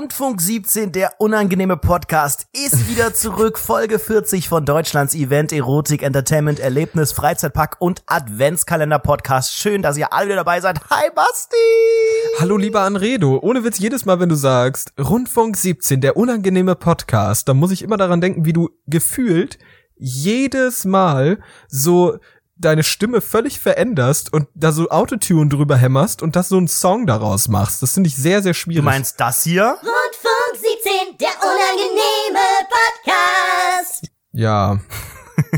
Rundfunk 17, der unangenehme Podcast, ist wieder zurück. Folge 40 von Deutschlands Event, Erotik, Entertainment, Erlebnis, Freizeitpack und Adventskalender-Podcast. Schön, dass ihr alle wieder dabei seid. Hi, Basti! Hallo, lieber Anredo. Ohne Witz, jedes Mal, wenn du sagst, Rundfunk 17, der unangenehme Podcast, dann muss ich immer daran denken, wie du gefühlt jedes Mal so deine Stimme völlig veränderst und da so Autotune drüber hämmerst und das so einen Song daraus machst. Das finde ich sehr, sehr schwierig. Du meinst das hier? Rundfunk 17, der unangenehme Podcast. Ja.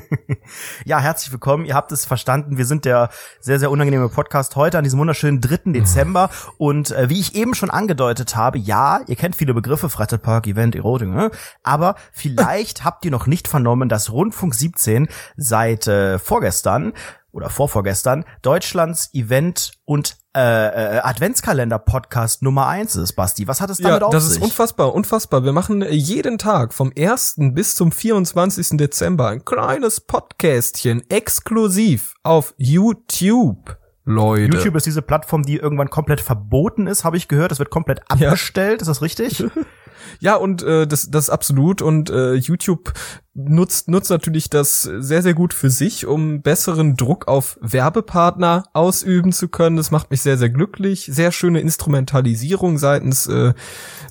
ja, herzlich willkommen. Ihr habt es verstanden. Wir sind der sehr, sehr unangenehme Podcast heute an diesem wunderschönen 3. Dezember. Und äh, wie ich eben schon angedeutet habe, ja, ihr kennt viele Begriffe, Freizeitpark, Event, Erotik, ne? aber vielleicht habt ihr noch nicht vernommen, dass Rundfunk 17 seit äh, vorgestern oder vorvorgestern Deutschlands Event und äh, äh, Adventskalender-Podcast Nummer eins ist, Basti. Was hat es damit ja, auf das sich? ist unfassbar, unfassbar. Wir machen äh, jeden Tag vom 1. bis zum 24. Dezember ein kleines Podcastchen exklusiv auf YouTube. Leute. YouTube ist diese Plattform, die irgendwann komplett verboten ist, habe ich gehört. Es wird komplett abgestellt. Ist das richtig? Ja, und äh, das, das absolut. Und äh, YouTube nutzt, nutzt natürlich das sehr, sehr gut für sich, um besseren Druck auf Werbepartner ausüben zu können. Das macht mich sehr, sehr glücklich. Sehr schöne Instrumentalisierung seitens äh,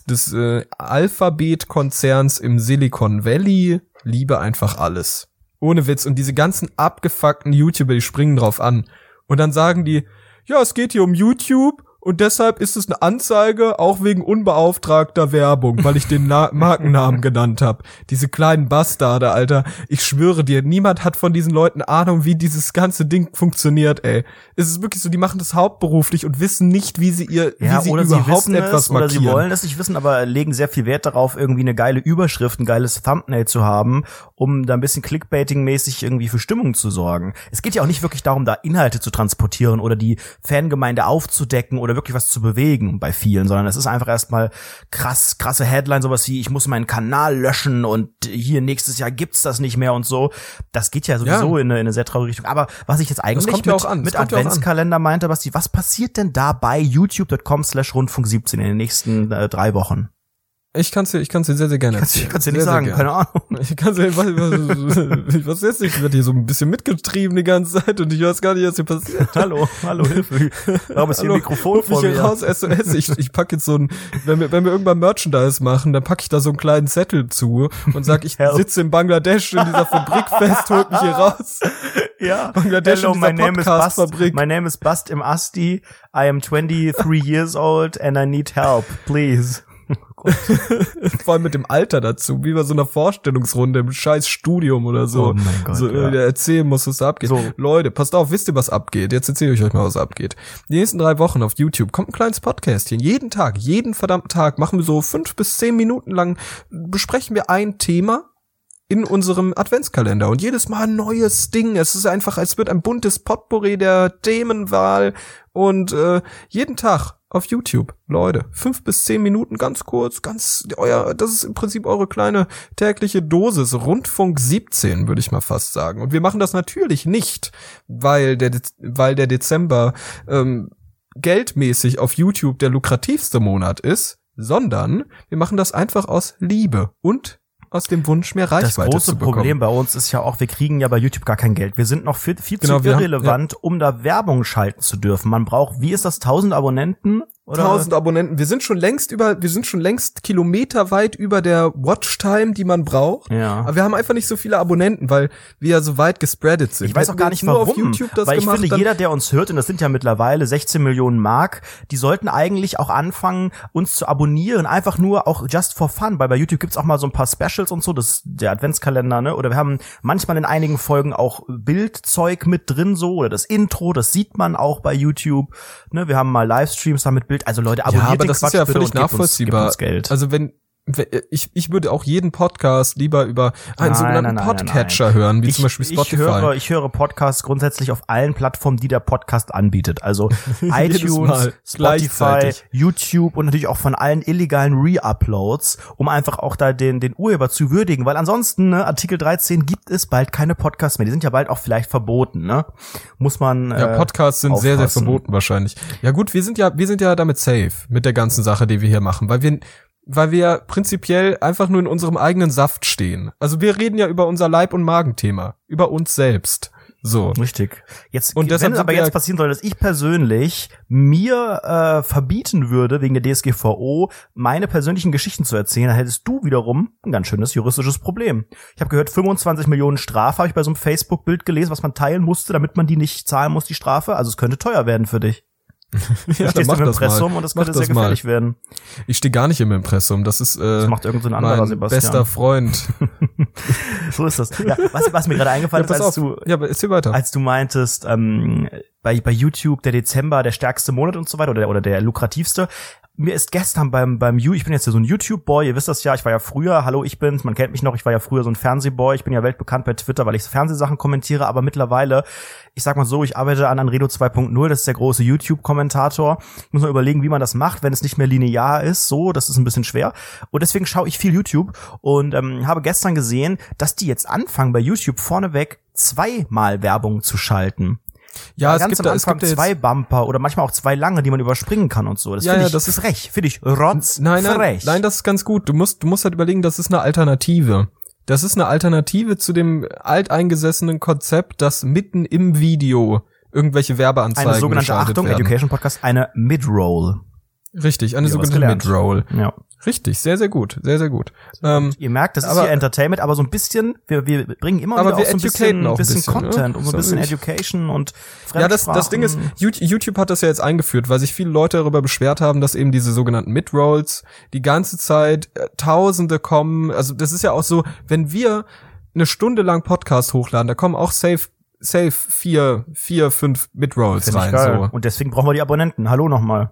des äh, Alphabet-Konzerns im Silicon Valley. Liebe einfach alles. Ohne Witz. Und diese ganzen abgefuckten YouTuber, die springen drauf an. Und dann sagen die, ja, es geht hier um YouTube und deshalb ist es eine Anzeige, auch wegen unbeauftragter Werbung, weil ich den Na Markennamen genannt habe. Diese kleinen Bastarde, Alter. Ich schwöre dir, niemand hat von diesen Leuten Ahnung, wie dieses ganze Ding funktioniert, ey. Es ist wirklich so, die machen das hauptberuflich und wissen nicht, wie sie ihr, Ja, wie sie oder überhaupt sie etwas es, oder markieren. sie wollen es nicht wissen, aber legen sehr viel Wert darauf, irgendwie eine geile Überschrift, ein geiles Thumbnail zu haben, um da ein bisschen Clickbaiting-mäßig irgendwie für Stimmung zu sorgen. Es geht ja auch nicht wirklich darum, da Inhalte zu transportieren oder die Fangemeinde aufzudecken oder wirklich was zu bewegen bei vielen, sondern es ist einfach erstmal krass, krasse Headline, sowas wie, ich muss meinen Kanal löschen und hier nächstes Jahr gibt's das nicht mehr und so. Das geht ja sowieso Ja. in, eine, in eine sehr traurige Richtung. Aber was ich jetzt eigentlich ja mit, mit ja an. Adventskalender meinte, Basti, was passiert denn da bei youtube.com slash rundfunk 17 in den nächsten äh, drei Wochen? Ich kann's dir, ich kann's dir sehr, sehr gerne Kannst erzählen. kannst du nicht Sehr, sehr sagen, gerne. keine Ahnung. Ich kann dir, was, was, was jetzt? Ich werde hier so ein bisschen mitgetrieben die ganze Zeit und ich weiß gar nicht, was hier passiert. Hallo, hallo, Hilfe. Warum ist hier ein Mikrofon vor hier mir? raus, SOS. Ich, ich pack jetzt so ein, wenn wir, wenn wir irgendwann Merchandise machen, dann packe ich da so einen kleinen Zettel zu und sag, ich sitze in Bangladesch in dieser Fabrik fest, holt mich hier raus. Ja. Bangladesch Hello, in my dieser name is Bast. Podcast-Fabrik. My name is Bast im Asti. I am 23 years old and I need help, please. Vor allem mit dem Alter dazu, wie bei so einer Vorstellungsrunde im scheiß Studium oder so. Oh mein Gott, so ja. äh, erzählen muss, was da abgeht. So. Leute, passt auf, wisst ihr, was abgeht? Jetzt erzähle ich euch mal, was abgeht. Die nächsten drei Wochen auf YouTube kommt ein kleines Podcastchen. Jeden Tag, jeden verdammten Tag machen wir so fünf bis zehn Minuten lang, besprechen wir ein Thema in unserem Adventskalender und jedes Mal ein neues Ding. Es ist einfach, es wird ein buntes Potpourri der Themenwahl und äh, jeden Tag auf YouTube, Leute, fünf bis zehn Minuten, ganz kurz, ganz euer, das ist im Prinzip eure kleine tägliche Dosis, Rundfunk 17, würde ich mal fast sagen. Und wir machen das natürlich nicht, weil der, weil der Dezember ähm, geldmäßig auf YouTube der lukrativste Monat ist, sondern wir machen das einfach aus Liebe und aus dem Wunsch, mehr Das Reichweite große zu bekommen. Problem bei uns ist ja auch, wir kriegen ja bei YouTube gar kein Geld. Wir sind noch viel, viel Genau, zu wir haben- irrelevant, um da Werbung schalten zu dürfen. Man braucht, wie ist das, 1000 Abonnenten? Oder? 1000 Abonnenten. Wir sind schon längst über, wir sind schon längst kilometerweit über der Watchtime, die man braucht. Ja. Aber wir haben einfach nicht so viele Abonnenten, weil wir ja so weit gespreadet sind. Ich weiß auch gar nicht warum, auf YouTube das weil ich gemacht, finde, jeder, der uns hört, und das sind ja mittlerweile 16 Millionen Mark, die sollten eigentlich auch anfangen, uns zu abonnieren, einfach nur auch just for fun, weil bei YouTube gibt's auch mal so ein paar Specials und so, das ist der Adventskalender, ne, oder wir haben manchmal in einigen Folgen auch Bildzeug mit drin so, oder das Intro, das sieht man auch bei YouTube, ne, wir haben mal Livestreams da mit Bild, also Leute, abonniert ja, aber den das Quatsch ist ja völlig uns- nachvollziehbar. Uns. Also wenn we- ich, ich würde auch jeden Podcast lieber über einen Nein, sogenannten nein, nein, Podcatcher hören, wie ich, zum Beispiel Spotify. Ich höre, ich höre Podcasts grundsätzlich auf allen Plattformen, die der Podcast anbietet. Also iTunes, Spotify. YouTube und natürlich auch von allen illegalen Re-Uploads, um einfach auch da den, den Urheber zu würdigen. Weil ansonsten, ne, Artikel 13 gibt es bald keine Podcasts mehr. Die sind ja bald auch vielleicht verboten, ne? Muss man. Ja, äh, Podcasts sind sehr, sehr aufpassen. verboten wahrscheinlich. Ja gut, wir sind ja, wir sind ja damit safe mit der ganzen Sache, die wir hier machen, weil wir weil wir prinzipiell einfach nur in unserem eigenen Saft stehen. Also wir reden ja über unser Leib- und Magenthema, über uns selbst. So. Richtig. Jetzt, Und wenn deshalb es aber jetzt passieren soll, dass ich persönlich mir äh, verbieten würde, wegen der DSGVO, meine persönlichen Geschichten zu erzählen, dann hättest du wiederum ein ganz schönes juristisches Problem. Ich habe gehört, 25 Millionen Strafe habe ich bei so einem Facebook-Bild gelesen, was man teilen musste, damit man die nicht zahlen muss, die Strafe. Also es könnte teuer werden für dich. Ja, stehst mach im das Impressum mal. und das könnte sehr das mal. gefährlich werden. Ich stehe gar nicht im Impressum. Das ist äh, Das macht irgend so ein anderer mein Sebastian. bester Freund. So ist das. Ja, was, was mir gerade Ja, eingefallen pass ist, als auf. du Ja, erzähl weiter. als du meintest, ähm, bei, bei YouTube der Dezember der stärkste Monat und so weiter oder, oder der lukrativste. Mir ist gestern beim, beim You, ich bin jetzt ja so ein YouTube-Boy, ihr wisst das ja, ich war ja früher, hallo, ich bin's, man kennt mich noch, ich war ja früher so ein Fernsehboy, ich bin ja weltbekannt bei Twitter, weil ich Fernsehsachen kommentiere, aber mittlerweile, ich sag mal so, ich arbeite an Anredo 2.0, das ist der große YouTube-Kommentator. Ich muss mal überlegen, wie man das macht, wenn es nicht mehr linear ist, so, das ist ein bisschen schwer. Und deswegen schaue ich viel YouTube und ähm, habe gestern gesehen, dass die jetzt anfangen, bei YouTube vorneweg zweimal Werbung zu schalten. Ja, es gibt, am da, es Anfang gibt zwei Bumper oder manchmal auch zwei lange, die man überspringen kann und so. Das Ja, finde ja, ich das ist- frech, finde ich rotz Nein, nein, frech. nein, das ist ganz gut. Du musst, du musst halt überlegen, das ist eine Alternative. Das ist eine Alternative zu dem alteingesessenen Konzept, dass mitten im Video irgendwelche Werbeanzeigen eine sogenannte Achtung, werden. Education Podcast, eine Mid-Roll. Richtig, eine Ja, sogenannte. Mid-Roll. Ja. Richtig, sehr, sehr gut, sehr, sehr gut. Ähm, Ihr merkt, das ist Aber- hier Entertainment, aber so ein bisschen, wir, wir bringen immer wieder auch so ein bisschen, auch ein bisschen, bisschen, Content ja? und so ein bisschen. Education und ja, das, das Ding ist. YouTube hat das ja jetzt eingeführt, weil sich viele Leute darüber beschwert haben, dass eben diese sogenannten Mid-Rolls die ganze Zeit äh, Tausende kommen. Also das ist ja auch so, wenn wir eine Stunde lang Podcast hochladen, da kommen auch safe, safe vier, vier, fünf Mid-Rolls rein. So. Und deswegen brauchen wir die Abonnenten. Hallo nochmal.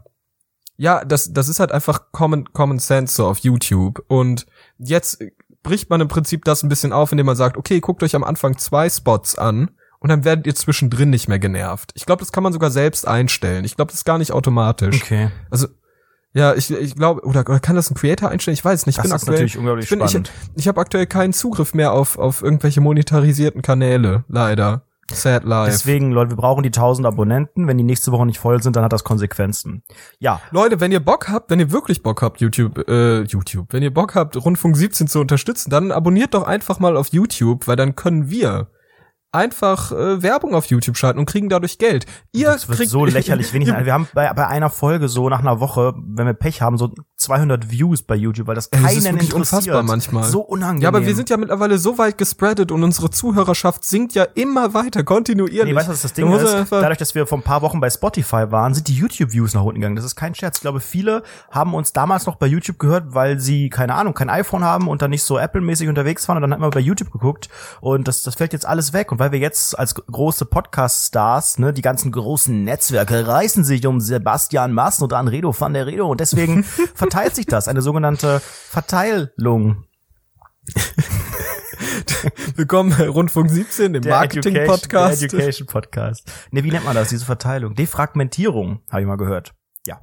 Ja, das, das ist halt einfach Common, Common Sense so auf YouTube. Und jetzt bricht man im Prinzip das ein bisschen auf, indem man sagt, okay, guckt euch am Anfang zwei Spots an und dann werdet ihr zwischendrin nicht mehr genervt. Ich glaube, das kann man sogar selbst einstellen. Ich glaube, das ist gar nicht automatisch. Okay. Also, ja, ich, ich glaube, oder, oder kann das ein Creator einstellen? Ich weiß nicht. Ich Das bin ist aktuell, natürlich unglaublich ich bin, ich, spannend. ich habe aktuell keinen Zugriff mehr auf, auf irgendwelche monetarisierten Kanäle, leider. Sad life. Deswegen, Leute, wir brauchen die 1000 Abonnenten. Wenn die nächste Woche nicht voll sind, dann hat das Konsequenzen. Ja, Leute, wenn ihr Bock habt, wenn ihr wirklich Bock habt, YouTube, äh, YouTube, wenn ihr Bock habt, Rundfunk 17 zu unterstützen, dann abonniert doch einfach mal auf YouTube, weil dann können wir einfach äh, Werbung auf YouTube schalten und kriegen dadurch Geld. Ihr das wird kriegt so lächerlich wenig. Wir haben bei, bei einer Folge so nach einer Woche, wenn wir Pech haben, so 200 Views bei YouTube, weil das Ey, keinen das ist interessiert. unfassbar manchmal. So unangenehm. Ja, aber wir sind ja mittlerweile so weit gespreadet und unsere Zuhörerschaft sinkt ja immer weiter, kontinuierlich. Nee, weißt du, was das Ding ist? Dadurch, dass wir vor ein paar Wochen bei Spotify waren, sind die YouTube-Views nach unten gegangen. Das ist kein Scherz. Ich glaube, viele haben uns damals noch bei YouTube gehört, weil sie, keine Ahnung, kein iPhone haben und dann nicht so Apple-mäßig unterwegs waren und dann hat man bei YouTube geguckt und das, das fällt jetzt alles weg. Und weil wir jetzt als große Podcast-Stars, ne, die ganzen großen Netzwerke reißen sich um Sebastian Massen und Anredo van der Redo und deswegen verteilt sich das. Eine sogenannte Verteilung. Willkommen bei Rundfunk 17, dem Education- Marketing-Podcast. Der Education Podcast. Ne, wie nennt man das, diese Verteilung? Defragmentierung, habe ich mal gehört. Ja.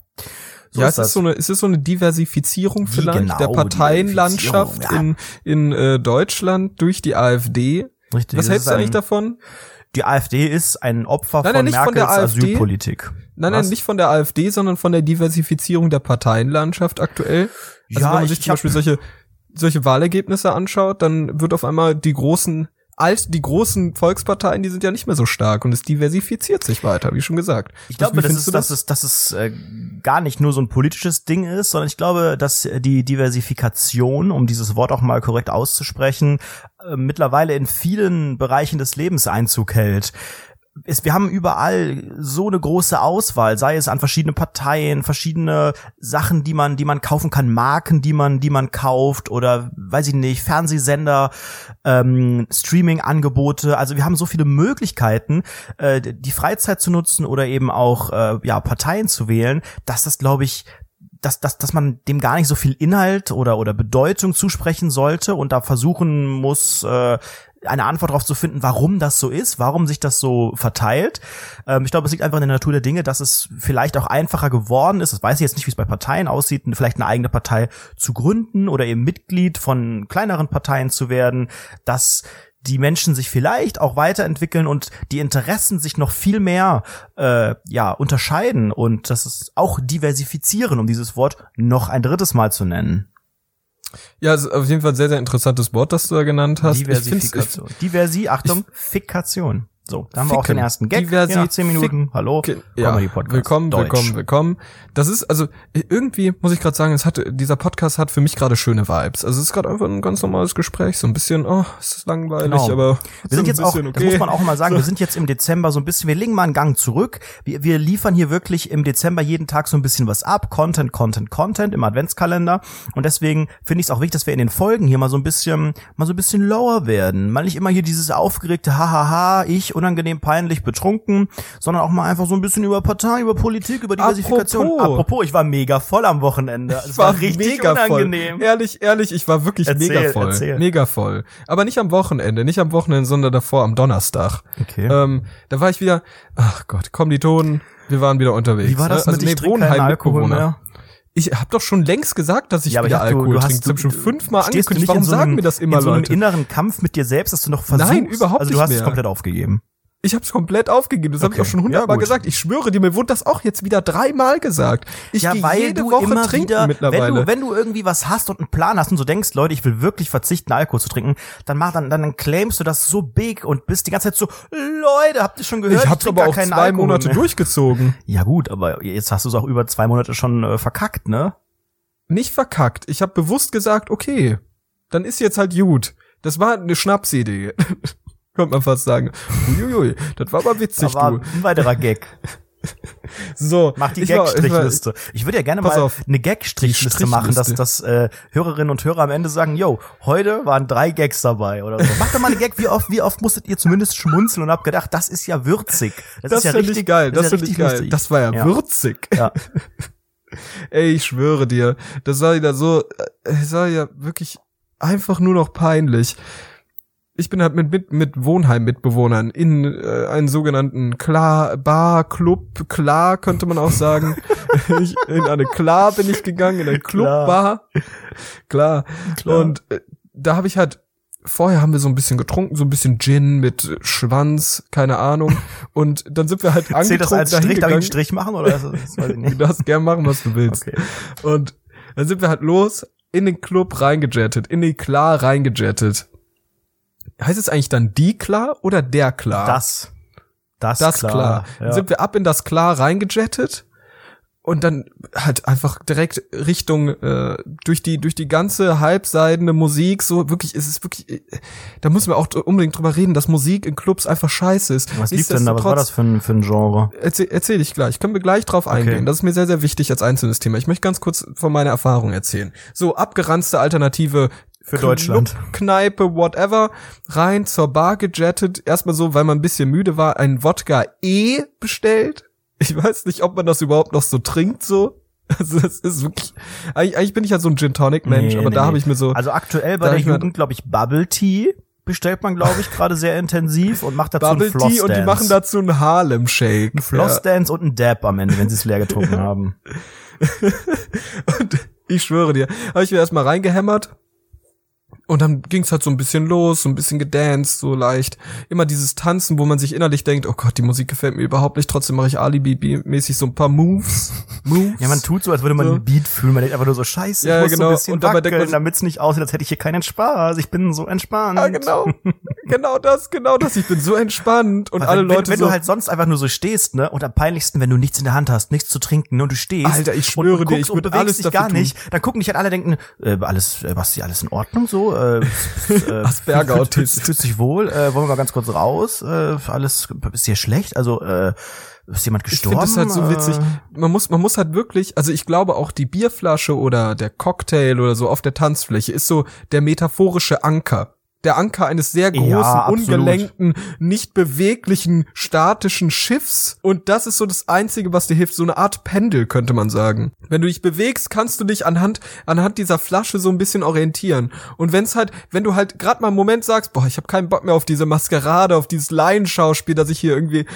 So ja, ist es ist so eine, es ist so eine Diversifizierung vielleicht genau, der Parteienlandschaft Diversifizierung, in, in äh, Deutschland durch die AfD. Richtig. Was hältst du eigentlich davon? Die AfD ist ein Opfer Nein, von nein, von Merkels der AfD. Asylpolitik. Nein, Was? nein, nicht von der AfD, sondern von der Diversifizierung der Parteienlandschaft aktuell. Also Ja, wenn man ich- sich ich zum Beispiel solche, solche Wahlergebnisse anschaut, dann wird auf einmal die großen, alt, die großen Volksparteien, die sind ja nicht mehr so stark und es diversifiziert sich weiter, wie schon gesagt. Ich glaube, das ist, du dass es, dass es äh, gar nicht nur so ein politisches Ding ist, sondern ich glaube, dass die Diversifikation, um dieses Wort auch mal korrekt auszusprechen, äh, mittlerweile in vielen Bereichen des Lebens Einzug hält. Es, wir haben überall so eine große Auswahl, sei es an verschiedene Parteien, verschiedene Sachen, die man, die man kaufen kann, Marken, die man, die man kauft oder weiß ich nicht, Fernsehsender, ähm, Streaming-Angebote. Also wir haben so viele Möglichkeiten, äh, die Freizeit zu nutzen oder eben auch äh, ja Parteien zu wählen, dass das, glaube ich, dass, dass, dass man dem gar nicht so viel Inhalt oder, oder Bedeutung zusprechen sollte und da versuchen muss, äh, eine Antwort darauf zu finden, warum das so ist, warum sich das so verteilt. Ähm, ich glaube, es liegt einfach in der Natur der Dinge, dass es vielleicht auch einfacher geworden ist. Das weiß ich jetzt nicht, wie es bei Parteien aussieht, vielleicht eine eigene Partei zu gründen oder eben Mitglied von kleineren Parteien zu werden, dass die Menschen sich vielleicht auch weiterentwickeln und die Interessen sich noch viel mehr äh, ja unterscheiden und das ist auch diversifizieren, um dieses Wort noch ein drittes Mal zu nennen. Ja, also auf jeden Fall ein sehr, sehr interessantes Wort, das du da genannt hast. Ich Diversifikation. Diversi, Achtung, Fikation. So, da haben wir auch Ficken. den ersten Gag. Diversi- ja, zehn Minuten. Hallo. Ge- Ja, Comedy Podcast. willkommen, Deutsch. willkommen, willkommen. Das ist, also irgendwie muss ich gerade sagen, es hat, dieser Podcast hat für mich gerade schöne Vibes. Also es ist gerade einfach ein ganz normales Gespräch, so ein bisschen, oh, es ist langweilig, Genau. aber Wir sind jetzt auch, bisschen das muss man auch mal sagen, wir sind jetzt im Dezember so ein bisschen, wir legen mal einen Gang zurück. Wir, wir liefern hier wirklich im Dezember jeden Tag so ein bisschen was ab. Content, Content, Content im Adventskalender. Und deswegen finde ich es auch wichtig, dass wir in den Folgen hier mal so ein bisschen, mal so ein bisschen lower werden. Mal nicht immer hier dieses aufgeregte Hahaha, ich unangenehm peinlich betrunken, sondern auch mal einfach so ein bisschen über Partei, über Politik, über Diversifikation. Apropos. Apropos ich war mega voll am Wochenende. Es Ich war, richtig unangenehm. voll. Ehrlich, ehrlich, ich war wirklich Erzähl, mega voll. erzähl. Mega voll. Aber nicht am Wochenende, nicht am Wochenende, sondern davor am Donnerstag. Okay. Ähm, da war ich wieder, ach Gott, komm die Toten, wir waren wieder unterwegs. Wie war das ne? mit also, ich trinke keinen Alkohol mehr? Ich habe doch schon längst gesagt, dass ich Ja, aber wieder ich dachte, du- Alkohol du hast- trinke. Ich habe du- schon fünfmal du angekündigt. nicht Warum so sagen einem, mir das immer in so einem Leute? inneren Kampf mit dir selbst, dass du noch versuchst? Nein, überhaupt also du nicht hast es mehr. komplett aufgegeben. Ich habe es komplett aufgegeben. Das hab Okay. ich auch schon Ja, hundertmal gut. gesagt. Ich schwöre dir, mir wurde das auch jetzt wieder dreimal gesagt. Ich ja, weil jede du Woche immer trinken wieder, mittlerweile. wenn du, wenn du irgendwie was hast und einen Plan hast und so denkst, Leute, ich will wirklich verzichten, Alkohol zu trinken, dann mach, dann, dann, dann claimst du das so big und bist die ganze Zeit so, Leute, habt ihr schon gehört? ich hab's aber auch zwei Alkohol Monate mehr. durchgezogen. Ja gut, aber jetzt hast du es auch über zwei Monate schon äh, verkackt, ne? Nicht verkackt. Ich habe bewusst gesagt, okay, dann ist jetzt halt gut. Das war eine Schnapsidee. Könnte man fast sagen. Uiuiui, das war aber witzig, war du. ein weiterer Gag. So, Mach die ich Gag-Strichliste. Ich würde ja gerne mal auf. eine Gag-Strichliste machen, dass, dass äh, Hörerinnen und Hörer am Ende sagen, yo, heute waren drei Gags dabei oder so. Macht doch mal eine Gag, wie oft, wie oft musstet ihr zumindest schmunzeln und habt gedacht, das ist ja würzig. Das, Das ist ja richtig ich geil. Das, ist ja richtig geil. lustig. Das war ja, Ja. würzig. Ja. Ey, ich schwöre dir, das war wieder so, äh, es war ja wirklich einfach nur noch peinlich. Ich bin halt mit, mit, mit Wohnheim-Mitbewohnern in äh, einen sogenannten Klar, Bar, Club, Klar könnte man auch sagen. ich, in eine Klar bin ich gegangen, in eine Clubbar. Klar. Klar. Und äh, da habe ich halt, vorher haben wir so ein bisschen getrunken, so ein bisschen Gin mit Schwanz, keine Ahnung. Und dann sind wir halt angetrunken Zählt das als Strich? Darf ich einen. Strich machen oder das, das weiß ich Du nicht. darfst gern machen, was du willst. Okay. Und dann sind wir halt los, in den Club reingejettet, in die Klar reingejettet. Heißt es eigentlich dann die Klar oder der Klar? Das. Das, das klar. klar. Ja. Dann sind wir ab in das Klar reingejettet und dann halt einfach direkt Richtung äh, durch die durch die ganze halbseidene Musik so wirklich es ist wirklich äh, da müssen wir auch unbedingt drüber reden, dass Musik in Clubs einfach scheiße ist. Was lief denn da? Was war das für ein, für ein Genre? Erzähl, erzähl ich gleich. Können wir gleich drauf eingehen. Das ist mir sehr, sehr wichtig als einzelnes Thema. Ich möchte ganz kurz von meiner Erfahrung erzählen. So, abgeranzte Alternative Für Deutschland. Club, Kneipe, whatever, rein zur Bar gejettet. Erstmal so, weil man ein bisschen müde war, ein Wodka E bestellt. Ich weiß nicht, ob man das überhaupt noch so trinkt, so. Also, das ist wirklich, eigentlich, eigentlich bin ich ja so ein Gin Tonic Mensch, Nee, aber nee, da habe ich mir so, Also aktuell bei der Jugend, glaube ich, Bubble Tea bestellt man, glaube ich, gerade sehr intensiv und macht dazu Bubble einen Floss Tea und die machen dazu einen Harlem Shake. Ein Flossdance und ein Dab am Ende, wenn sie es leer getrunken haben. Und ich schwöre dir, habe ich mir erstmal reingehämmert. Und dann ging's halt so ein bisschen los, so ein bisschen gedanced, so leicht. Immer dieses Tanzen, wo man sich innerlich denkt, oh Gott, die Musik gefällt mir überhaupt nicht. Trotzdem mache ich Alibi-mäßig so ein paar Moves. Moves. Ja, man tut so, als würde man So. einen Beat fühlen. Man denkt einfach nur so, scheiße, Ja, ich muss genau. so ein bisschen Und dabei wackeln, damit's nicht aussieht, als hätte ich hier keinen Spaß. Ich bin so entspannt. Ja, genau. genau das, genau das. Ich bin so entspannt. Und Weil alle wenn, Leute wenn, wenn so, du halt sonst einfach nur so stehst, ne, und am peinlichsten, wenn du nichts in der Hand hast, nichts zu trinken, ne, und du stehst. Alter, ich und, schwöre und dir, guckst ich und würd bewegst alles dich gar tun. nicht, dann gucken dich halt alle denken, äh, alles, äh, Basti, alles in Ordnung so? Äh, äh, Asperger-Autist. fühlst, fühlst dich wohl? Äh, wollen wir mal ganz kurz raus? Äh, alles, ist dir schlecht? Also, äh, ist jemand ich gestorben? finde das halt so witzig. Äh, Man muss, man muss halt wirklich, also ich glaube auch die Bierflasche oder der Cocktail oder so auf der Tanzfläche ist so der metaphorische Anker. Der Anker eines sehr großen, absolut. ungelenkten, nicht beweglichen, statischen Schiffs. Und das ist so das Einzige, was dir hilft. So eine Art Pendel, könnte man sagen. Wenn du dich bewegst, kannst du dich anhand, anhand dieser Flasche so ein bisschen orientieren. Und wenn's halt, wenn du halt gerade mal einen Moment sagst, boah, ich habe keinen Bock mehr auf diese Maskerade, auf dieses Laienschauspiel, das ich hier irgendwie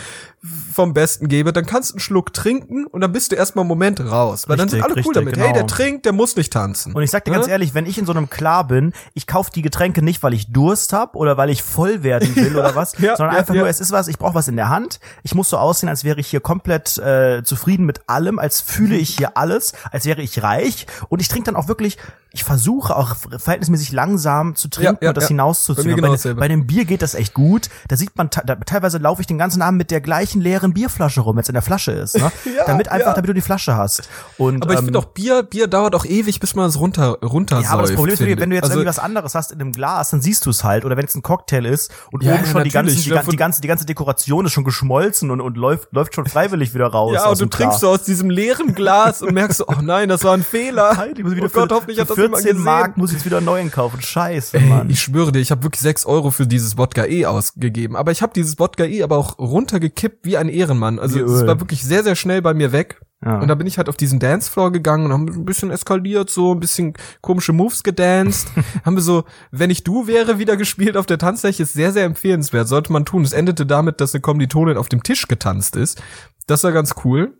vom Besten gebe, dann kannst du einen Schluck trinken und dann bist du erstmal einen Moment raus. Weil dann sind Richtig, alle cool richtig, damit. genau. Hey, der trinkt, der muss nicht tanzen. Und ich sag dir ganz Ne? ehrlich, wenn ich in so einem Klar bin, ich kauf die Getränke nicht, weil ich Durst hab oder weil ich voll werden will oder was, Ja, sondern ja, einfach ja. nur, es ist was, ich brauche was in der Hand. Ich muss so aussehen, als wäre ich hier komplett äh, zufrieden mit allem, als fühle ich hier alles, als wäre ich reich. Und ich trinke dann auch wirklich ich versuche auch verhältnismäßig langsam zu trinken Ja, ja, und das ja. hinauszuziehen. Bei genau bei, bei dem Bier geht das echt gut. Da sieht man, da, teilweise laufe ich den ganzen Abend mit der gleichen leeren Bierflasche rum, wenn es in der Flasche ist, ne? Ja, damit einfach, ja. damit du die Flasche hast. Und, Aber ich ähm, finde auch Bier, Bier dauert auch ewig, bis man es runter, runter ja, aber das Problem ist, wenn du- wenn du jetzt also, irgendwie was anderes hast in einem Glas, dann siehst du es halt. Oder wenn es ein Cocktail ist und Ja, oben schon die ganze, natürlich. die, die ganze, die ganze Dekoration ist schon geschmolzen und, und läuft, läuft schon freiwillig wieder raus. Ja, und du trinkst so aus diesem leeren Glas und merkst oh nein, das war ein Fehler. Halt, ich muss wieder oh Gott, für, hoffentlich für hat das jemand 14 gesehen. Mark muss ich jetzt wieder einen neuen kaufen. Scheiße, Ey, Mann. ich schwöre dir, ich habe wirklich sechs Euro für dieses Wodka E ausgegeben. Aber ich habe dieses Wodka E aber auch runtergekippt wie ein Ehrenmann. Also es war wirklich sehr, sehr schnell bei mir weg. Ja. Und da bin ich halt auf diesen Dancefloor gegangen und haben ein bisschen eskaliert, so ein bisschen komische Moves gedanced. haben wir so, wenn ich du wäre, wieder gespielt auf der Tanzfläche, ist sehr, sehr empfehlenswert, sollte man tun. Es endete damit, dass eine Kommilitonin auf dem Tisch getanzt ist. Das war ganz cool.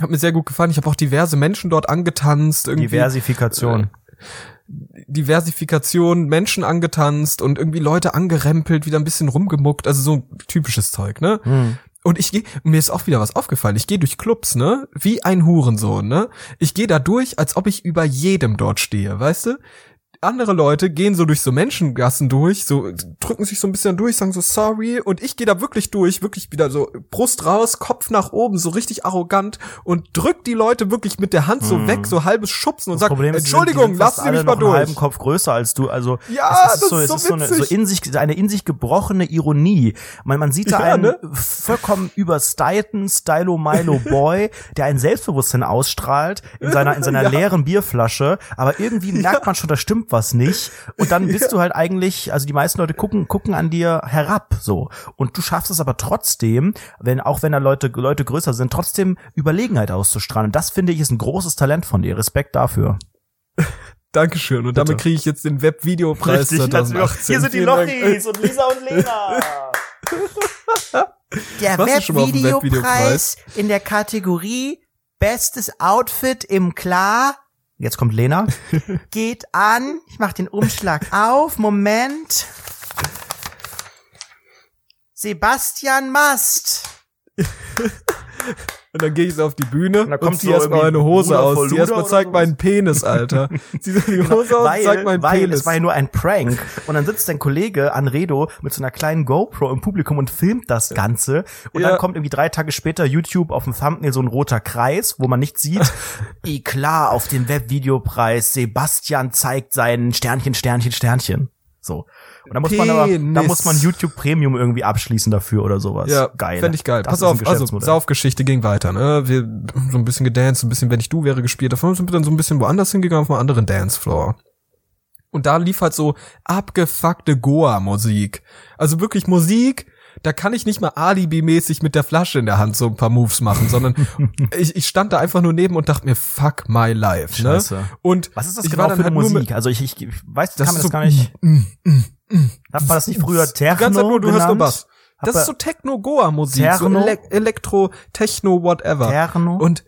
Hat mir sehr gut gefallen. Ich habe auch diverse Menschen dort angetanzt. Irgendwie Diversifikation. Diversifikation, Menschen angetanzt und irgendwie Leute angerempelt, wieder ein bisschen rumgemuckt, also so typisches Zeug, ne? Hm. Und ich gehe, mir ist auch wieder was aufgefallen. Ich gehe durch Clubs, ne? Wie ein Hurensohn, ne? Ich gehe da durch, als ob ich über jedem dort stehe, weißt du? Andere Leute gehen so durch so Menschengassen durch, so drücken sich so ein bisschen durch, sagen so sorry und ich gehe da wirklich durch, wirklich wieder so Brust raus, Kopf nach oben, so richtig arrogant und drück die Leute wirklich mit der Hand so weg, so halbes Schubsen und sag ist, Entschuldigung, lass sie mich mal einen halben durch. Kopf größer als du. Also Ja, es ist das so, ist es so ist so eine, so in sich eine in sich gebrochene Ironie. Man, man sieht da Ja, einen ne? vollkommen überstylten Stylo Milo Boy, der ein Selbstbewusstsein ausstrahlt in seiner in seiner Ja. leeren Bierflasche, aber irgendwie merkt man schon, da stimmt was nicht. Und dann bist du halt eigentlich, also die meisten Leute gucken gucken an dir herab so. Und du schaffst es aber trotzdem, wenn auch wenn da Leute Leute größer sind, trotzdem Überlegenheit auszustrahlen. Und das finde ich ist ein großes Talent von dir. Respekt dafür. Dankeschön. Und damit kriege ich jetzt den Webvideopreis 2018. Hier sind die. Lochis und Lisa und Lena. Der Webvideopreis? in der Kategorie Bestes Outfit im Klar. Jetzt kommt Lena. Geht an. Ich mach den Umschlag auf. Moment. Sebastian Mast. Und dann gehe ich so auf die Bühne da und, kommt zieh so erstmal meine Hose Bruder aus. Zieh erstmal, oder zeig sowas. meinen Penis, Alter. Zieh so die Hose aus, weil, zeig meinen weil Penis. es war ja nur ein Prank. Und dann sitzt dein Kollege Anredo mit so einer kleinen GoPro im Publikum und filmt das Ganze. Und Ja. dann kommt irgendwie drei Tage später YouTube auf dem Thumbnail so ein roter Kreis, wo man nichts sieht. I klar, auf dem Webvideopreis. Sebastian zeigt seinen Sternchen, Sternchen, Sternchen. So. Und da muss man aber, da Penis. muss man YouTube Premium irgendwie abschließen dafür oder sowas. ja, geil. Fände ich geil. Das Pass auf, also. Saufgeschichte ging weiter, ne? Wir so ein bisschen gedanced, ein bisschen, wenn ich du wäre, gespielt. Davon sind wir dann so ein bisschen woanders hingegangen, auf einen anderen Dancefloor. Und da lief halt so abgefuckte Goa-Musik. Also wirklich Musik, da kann ich nicht mal Alibi-mäßig mit der Flasche in der Hand so ein paar Moves machen, sondern ich, ich stand da einfach nur neben und dachte mir, fuck my life, ne? Scheiße. Und Was ist das genau für halt Musik? Also ich, ich, ich weiß, das kann man ist das so- gar nicht. Hat man das nicht früher die Techno ganze Zeit nur, du hörst nur? Bass. Das ist so Techno-Goa-Musik, so? Ele Elektro, Techno, whatever. Techno? Und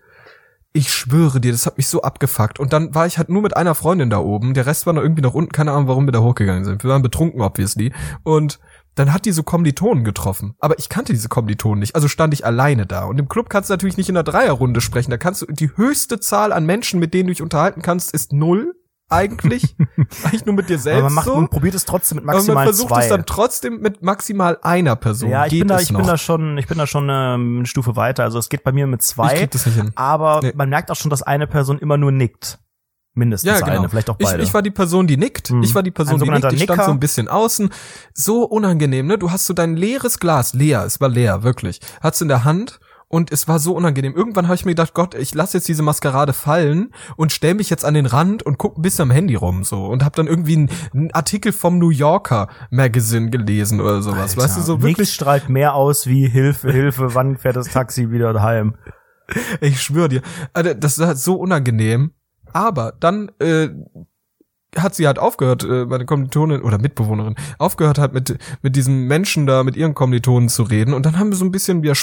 ich schwöre dir, das hat mich so abgefuckt. Und dann war ich halt nur mit einer Freundin da oben. Der Rest war noch irgendwie nach unten. Keine Ahnung, warum wir da hochgegangen sind. Wir waren betrunken, obviously. Und dann hat die so Kommilitonen getroffen. Aber ich kannte diese Kommilitonen nicht. Also stand ich alleine da. Und im Club kannst du natürlich nicht in einer Dreierrunde sprechen. Da kannst du, die höchste Zahl an Menschen, mit denen du dich unterhalten kannst, ist null. Eigentlich. Eigentlich nur mit dir selbst. Aber man macht, so. man probiert es trotzdem mit Aber man maximal versucht zwei. es dann trotzdem mit maximal einer Person. ja, ich Geht bin da, ich noch. bin da schon, ich bin da schon ähm, eine Stufe weiter. Also es geht bei mir mit Ich zwei, krieg das nicht hin. aber Nee. man merkt auch schon, dass eine Person immer nur nickt. Mindestens Ja, genau. eine, vielleicht auch ich, beide. ich war die Person, die nickt. Mhm. Ich war die Person, die nickt. Ich stand Nicker. so ein bisschen außen. So unangenehm, ne? Du hast so dein leeres Glas, leer, es war leer, wirklich. Hat's in der Hand und es war so unangenehm. Irgendwann habe ich mir gedacht, Gott, ich lasse jetzt diese Maskerade fallen und stell mich jetzt an den Rand und guck ein bisschen am Handy rum so und habe dann irgendwie einen, einen Artikel vom New Yorker Magazine gelesen oder sowas. weißt du, so Nichts wirklich strahlt mehr aus wie Hilfe, Hilfe, wann fährt das Taxi wieder heim? Ich schwöre dir, Alter, das ist halt so unangenehm. Aber dann äh, hat sie halt aufgehört, äh, meine Kommilitonin oder Mitbewohnerin, aufgehört hat mit mit diesen Menschen da, mit ihren Kommilitonen zu reden. Und dann haben wir so ein bisschen wieder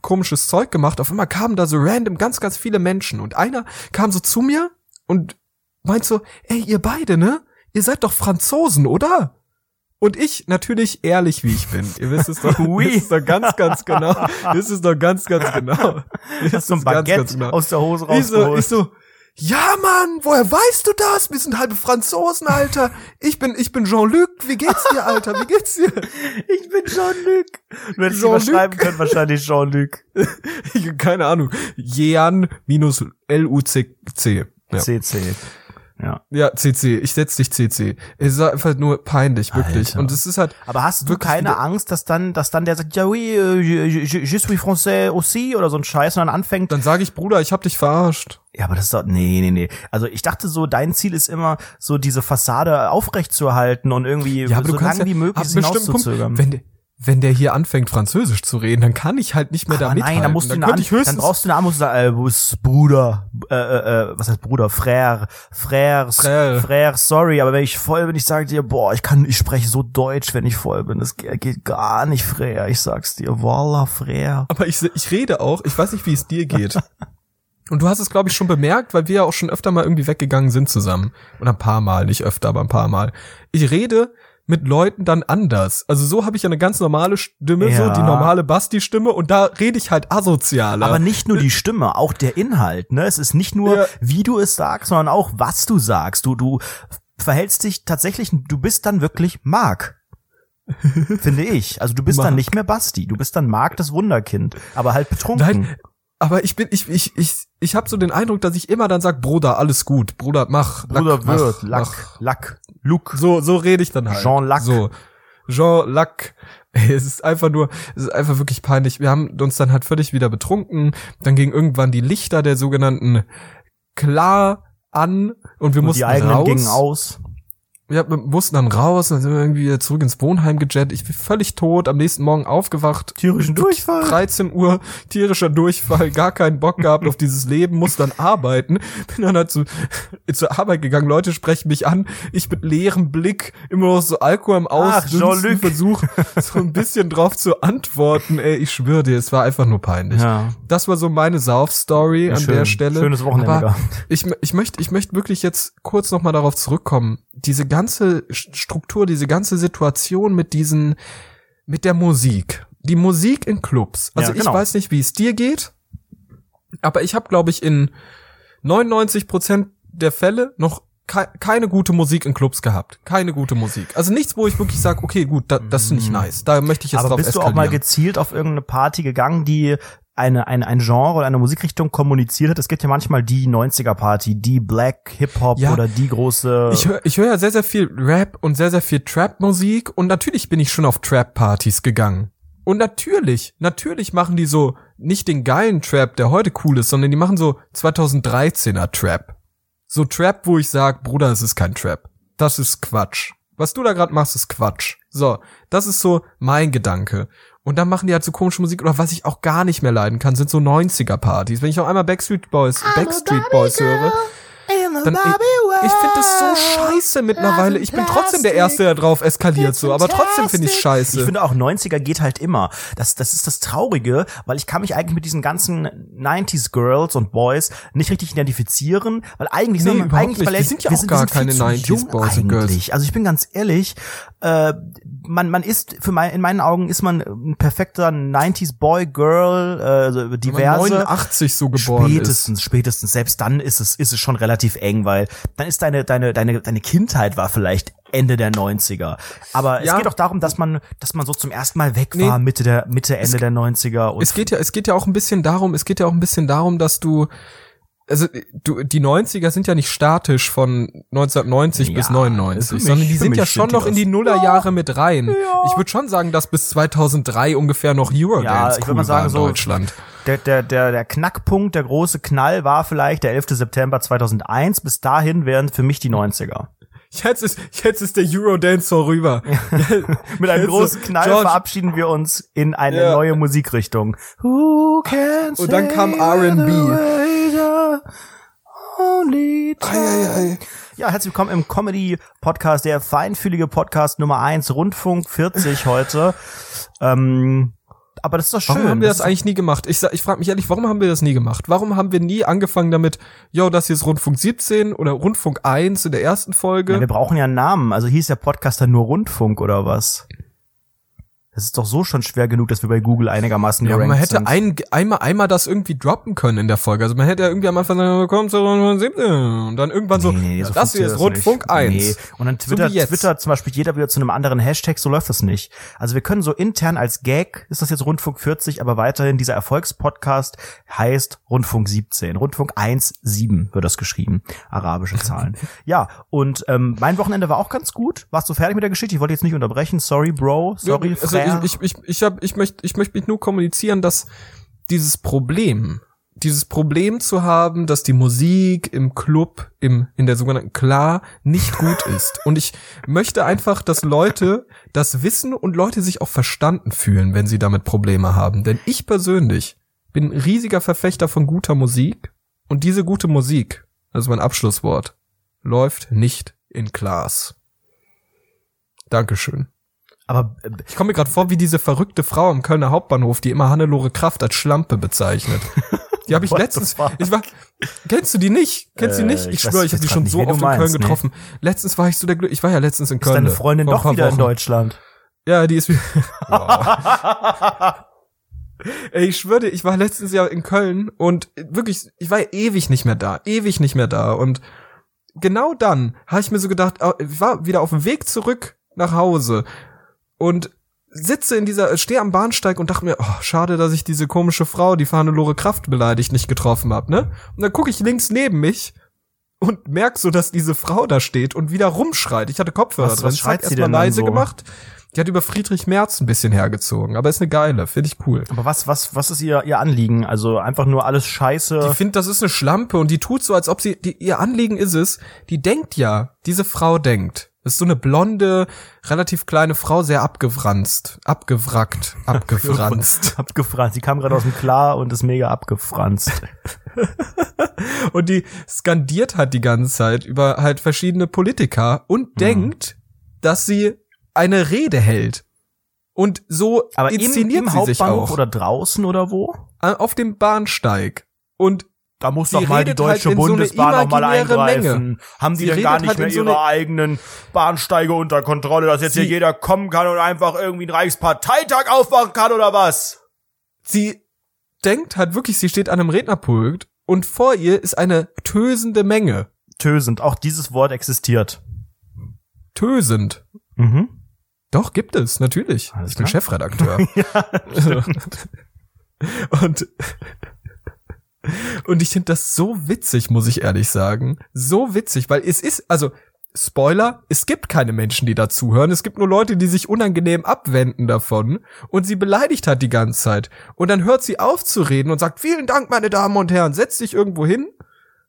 komisches Zeug gemacht. Auf einmal kamen da so random ganz, ganz viele Menschen. Und einer kam so zu mir und meint so, ey, ihr beide, ne? Ihr seid doch Franzosen, oder? Und ich natürlich ehrlich, wie ich bin. Ihr wisst es doch, Oui. wisst es doch ganz, ganz genau. Wisst es doch ganz, ganz genau. Ihr Hast wisst du ein es ganz, Baguette ganz genau. aus der Hose Ich so, ich rausgeholt? so, Ja, Mann, woher weißt du das? Wir sind halbe Franzosen, Alter. Ich bin, ich bin Jean-Luc. Wie geht's dir, Alter? Wie geht's dir? Ich bin Jean-Luc. Du hättest Jean-Luc. überschreiben können, wahrscheinlich Jean-Luc. Keine Ahnung. Jean minus L-U-C-C. Ja. CC. Ja. ja, CC. Ich setz dich CC. Es ist einfach nur peinlich, wirklich. Alter. Und es ist halt, Aber hast du keine Angst, dass dann, dass dann der sagt, ja oui, euh, je, je, je suis français aussi oder so ein Scheiß und dann anfängt, dann sage ich, Bruder, ich hab dich verarscht. ja, aber das ist doch, nee, nee, nee. Also ich dachte so, dein Ziel ist immer, so diese Fassade aufrechtzuerhalten und irgendwie Ja, aber so lange ja, wie möglich hinauszuzögern. Punkt, wenn, wenn der hier anfängt, Französisch zu reden, dann kann ich halt nicht mehr da aber mithalten. nein, dann musst du dann eine ich dann brauchst du eine sagen, äh, Bruder, äh, äh, äh, was heißt Bruder, Frère, Frère, Frère. Frère, sorry, aber wenn ich voll bin, ich sage dir, boah, ich kann, ich spreche so Deutsch, wenn ich voll bin, das geht, gar nicht, Frère, ich sag's dir, voila, Frère. aber ich, ich rede auch, ich weiß nicht, wie es dir geht. Und du hast es, glaube ich, schon bemerkt, weil wir ja auch schon öfter mal irgendwie weggegangen sind zusammen. Oder ein paar Mal, nicht öfter, aber ein paar Mal. Ich rede mit Leuten dann anders. Also so habe ich ja eine ganz normale Stimme, Ja. so die normale Basti-Stimme und da rede ich halt asozialer. Aber nicht nur die Stimme, auch der Inhalt, ne? Es ist nicht nur, Ja. wie du es sagst, sondern auch, was du sagst. Du, du verhältst dich tatsächlich, du bist dann wirklich Mark. Finde ich. Also du bist dann Mark. nicht mehr Basti. Du bist dann Mark das Wunderkind. Aber halt betrunken. Nein, aber ich bin, ich, ich, ich, ich habe so den Eindruck, dass ich immer dann sag, Bruder, alles gut, Bruder, mach, Bruder Lack, wird, mach, Lack, mach. Lack, Luke. So, so rede ich dann halt. Jean Lack. So. Jean Lack. Ey, Es ist einfach nur, es ist einfach wirklich peinlich. Wir haben uns dann halt völlig wieder betrunken. Dann gingen irgendwann die Lichter der sogenannten klar an und wir Und mussten die eigenen raus. gingen aus. Ja, wir mussten dann raus und dann sind wir irgendwie wieder zurück ins Wohnheim gejettet. Ich bin völlig tot, am nächsten Morgen aufgewacht. Tierischen Durchfall. 13 Uhr, tierischer Durchfall, gar keinen Bock gehabt auf dieses Leben, muss dann arbeiten. Bin dann halt zu, zur Arbeit gegangen, Leute sprechen mich an, ich mit leerem Blick, immer noch so Alkohol im Ausdünsten, Jean-Luc. Versuch so ein bisschen drauf zu antworten. Ey, ich schwöre dir, es war einfach nur peinlich. Ja. Das war so meine Sauf-Story an schön. der Stelle. Schönes Wochenende Aber ich, ich möchte, ich möchte wirklich jetzt kurz noch mal darauf zurückkommen. Diese ganze Sch- Struktur, diese ganze Situation mit diesen, mit der Musik. Die Musik in Clubs. Also Ja, genau. ich weiß nicht, wie es dir geht, aber ich habe, glaube ich, in 99 Prozent der Fälle noch kei- keine gute Musik in Clubs gehabt. Keine gute Musik. Also nichts, wo ich wirklich sage, okay, gut, da, das finde ich nice. Da möchte ich jetzt Mhm. Aber drauf bist du eskalieren. auch mal gezielt auf irgendeine Party gegangen, die eine, eine, ein Genre oder eine Musikrichtung kommuniziert hat? Es gibt ja manchmal die 90er Party, die Black Hip-Hop Ja. oder die große. Ich höre ich hör ja sehr, sehr viel Rap und sehr, sehr viel Trap-Musik und natürlich bin ich schon auf Trap-Partys gegangen. Und natürlich, natürlich machen die so nicht den geilen Trap, der heute cool ist, sondern die machen so 2013er Trap. So Trap, wo ich sag, Bruder, es ist kein Trap. Das ist Quatsch. Was du da gerade machst, ist Quatsch. So, das ist so mein Gedanke. Und dann machen die halt so komische Musik oder was ich auch gar nicht mehr leiden kann, sind so 90er Partys. Wenn ich auch einmal Backstreet Boys, Backstreet Boys höre, dann ich, ich finde das so scheiße mittlerweile. Ich bin trotzdem der Erste, der drauf eskaliert so, aber trotzdem finde ich Ich scheiße. finde auch 90er geht halt immer. Das, das ist das Traurige, weil ich kann mich eigentlich mit diesen ganzen 90s Girls und Boys nicht richtig identifizieren, weil eigentlich Nee, sind wir, eigentlich nicht. weil Wir ich- sind ja wir auch wir gar viel keine zu 90s jung Boys und Girls. eigentlich. Also ich bin ganz ehrlich, äh, man, man ist, für mein, in meinen Augen ist man ein perfekter 90s Boy, Girl, äh, also Wenn man diverse. 89 so geboren Spätestens, spätestens. Selbst dann ist es, ist es schon relativ eng, weil dann ist deine, deine, deine, deine Kindheit war vielleicht Ende der 90er. Aber Ja. es geht auch darum, dass man, dass man so zum ersten Mal weg Nee. war, Mitte der, Mitte, Ende der 90er. Und ist. Es geht ja, es geht ja auch ein bisschen darum, es geht ja auch ein bisschen darum, dass du also du, die 90er sind ja nicht statisch von 1990 Ja, bis für 99, mich- sondern die sind ja schon sind noch in die. Nullerjahre mit rein. Ich würde schon sagen, dass bis 2003 ungefähr noch Eurodance Ja, ich cool mal sagen, war in so- Deutschland. der, der, der, der Knackpunkt, der große Knall war vielleicht der 11. September 2001. Bis dahin wären für mich die 90er. Jetzt ist, jetzt ist der Eurodance vorüber. Mit einem Jetzt so, großen Knall George- verabschieden wir uns in eine Ja. neue Musikrichtung. Who can Und dann kam R&B. Ja, herzlich willkommen im Comedy-Podcast, der feinfühlige Podcast Nummer eins, Rundfunk 40 heute. Ähm, aber das ist doch schön. Warum haben wir das, ist- eigentlich nie gemacht? Ich, ich frage mich ehrlich, warum haben wir das nie gemacht? Warum haben wir nie angefangen damit, yo, das hier ist Rundfunk 17 oder Rundfunk 1 in der ersten Folge? Ja, wir brauchen ja einen Namen. Also hieß der Podcast dann nur Rundfunk oder was? Das ist doch so schon schwer genug, dass wir bei Google einigermaßen Ja, gerankt man hätte sind. ein, einmal, einmal das irgendwie droppen können in der Folge. Also man hätte ja irgendwie am Anfang sagen, komm zu Rundfunk 17 und dann irgendwann so, Nee, nee, ja, so das hier ist Rundfunk nicht. 1. Nee. Und dann So Twitter, jetzt. Twitter zum Beispiel jeder wieder zu einem anderen Hashtag, so läuft das nicht. Also wir können so intern als Gag, ist das jetzt Rundfunk 40, aber weiterhin dieser Erfolgspodcast heißt Rundfunk 17. Rundfunk 1,7 wird das geschrieben. Arabische Zahlen. ja, und ähm, mein Wochenende war auch ganz gut. Warst du fertig mit der Geschichte? Ich wollte jetzt nicht unterbrechen. Sorry, Bro. Sorry, also Frère. ich, ich, ich, hab, ich möchte ich möchte mich nur kommunizieren, dass dieses Problem, dieses Problem zu haben, dass die Musik im Club, im, in der sogenannten Klar nicht gut ist. Und ich möchte einfach, dass Leute das wissen und Leute sich auch verstanden fühlen, wenn sie damit Probleme haben. Denn ich persönlich bin ein riesiger Verfechter von guter Musik und diese gute Musik, das ist mein Abschlusswort, läuft nicht in Class. Dankeschön. Aber äh, Ich komme mir gerade vor wie diese verrückte Frau am Kölner Hauptbahnhof, die immer Hannelore Kraft als Schlampe bezeichnet. Die habe ich letztens. Ich war. Kennst du die nicht? Kennst du die Äh, nicht? Ich, ich weiß schwöre, ich habe die schon so oft in Köln meinst, nee. getroffen. Letztens war ich so der Glück. Ich war ja letztens in ist Köln. deine Freundin doch wieder in Wochen. Deutschland? Ja, die ist wieder. Wow. Ey, ich schwöre dir, ich war letztens ja in Köln und wirklich, ich war ja ewig nicht mehr da, ewig nicht mehr da und genau dann habe ich mir so gedacht, ich war wieder auf dem Weg zurück nach Hause und sitze in dieser, stehe am Bahnsteig und dachte mir, oh, schade, dass ich diese komische Frau, die Lore Kraft beleidigt, nicht getroffen hab, ne? Und dann gucke ich links neben mich und merk so, dass diese Frau da steht und wieder rumschreit. Ich hatte Kopfhörer Was- drin, was schreit sie denn leise so? gemacht. Die hat über Friedrich Merz ein bisschen hergezogen, aber ist eine geile, finde ich cool. Aber was, was, was ist ihr, ihr Anliegen? Also einfach nur alles Scheiße. Die findet, das ist eine Schlampe und die tut so, als ob sie, die, ihr Anliegen ist es, die denkt ja, diese Frau denkt. Das ist so eine blonde, relativ kleine Frau, sehr abgefranst, abgewrackt, abgefranst. abgefranst. Sie kam gerade aus dem Klar und ist mega abgefranst. und die skandiert halt die ganze Zeit über halt verschiedene Politiker und denkt, dass sie eine Rede hält. Und so Aber im, inszeniert im sie sich Hauptbahnhof auch oder draußen oder wo? Äh, auf dem Bahnsteig. Und Da muss Sie doch mal die redet halt Deutsche in so Bundesbahn noch mal eingreifen. Menge. Haben die Sie denn gar redet nicht halt mehr so ihre eigenen Bahnsteige unter Kontrolle, dass jetzt Sie- hier jeder kommen kann und einfach irgendwie einen Reichsparteitag aufmachen kann oder was? sie denkt halt wirklich, sie steht an einem Rednerpult und vor ihr ist eine tösende Menge. Tösend, auch dieses Wort existiert. Tösend. Mhm. Doch, gibt es, natürlich. Alles ich bin klar. Chefredakteur. und und ich finde das so witzig, muss ich ehrlich sagen. So witzig, weil es ist, also, Spoiler, es gibt keine Menschen, die dazuhören. Es gibt nur Leute, die sich unangenehm abwenden davon. Und sie beleidigt hat die ganze Zeit. Und dann hört sie auf zu reden und sagt, vielen Dank, meine Damen und Herren, setzt sich irgendwo hin,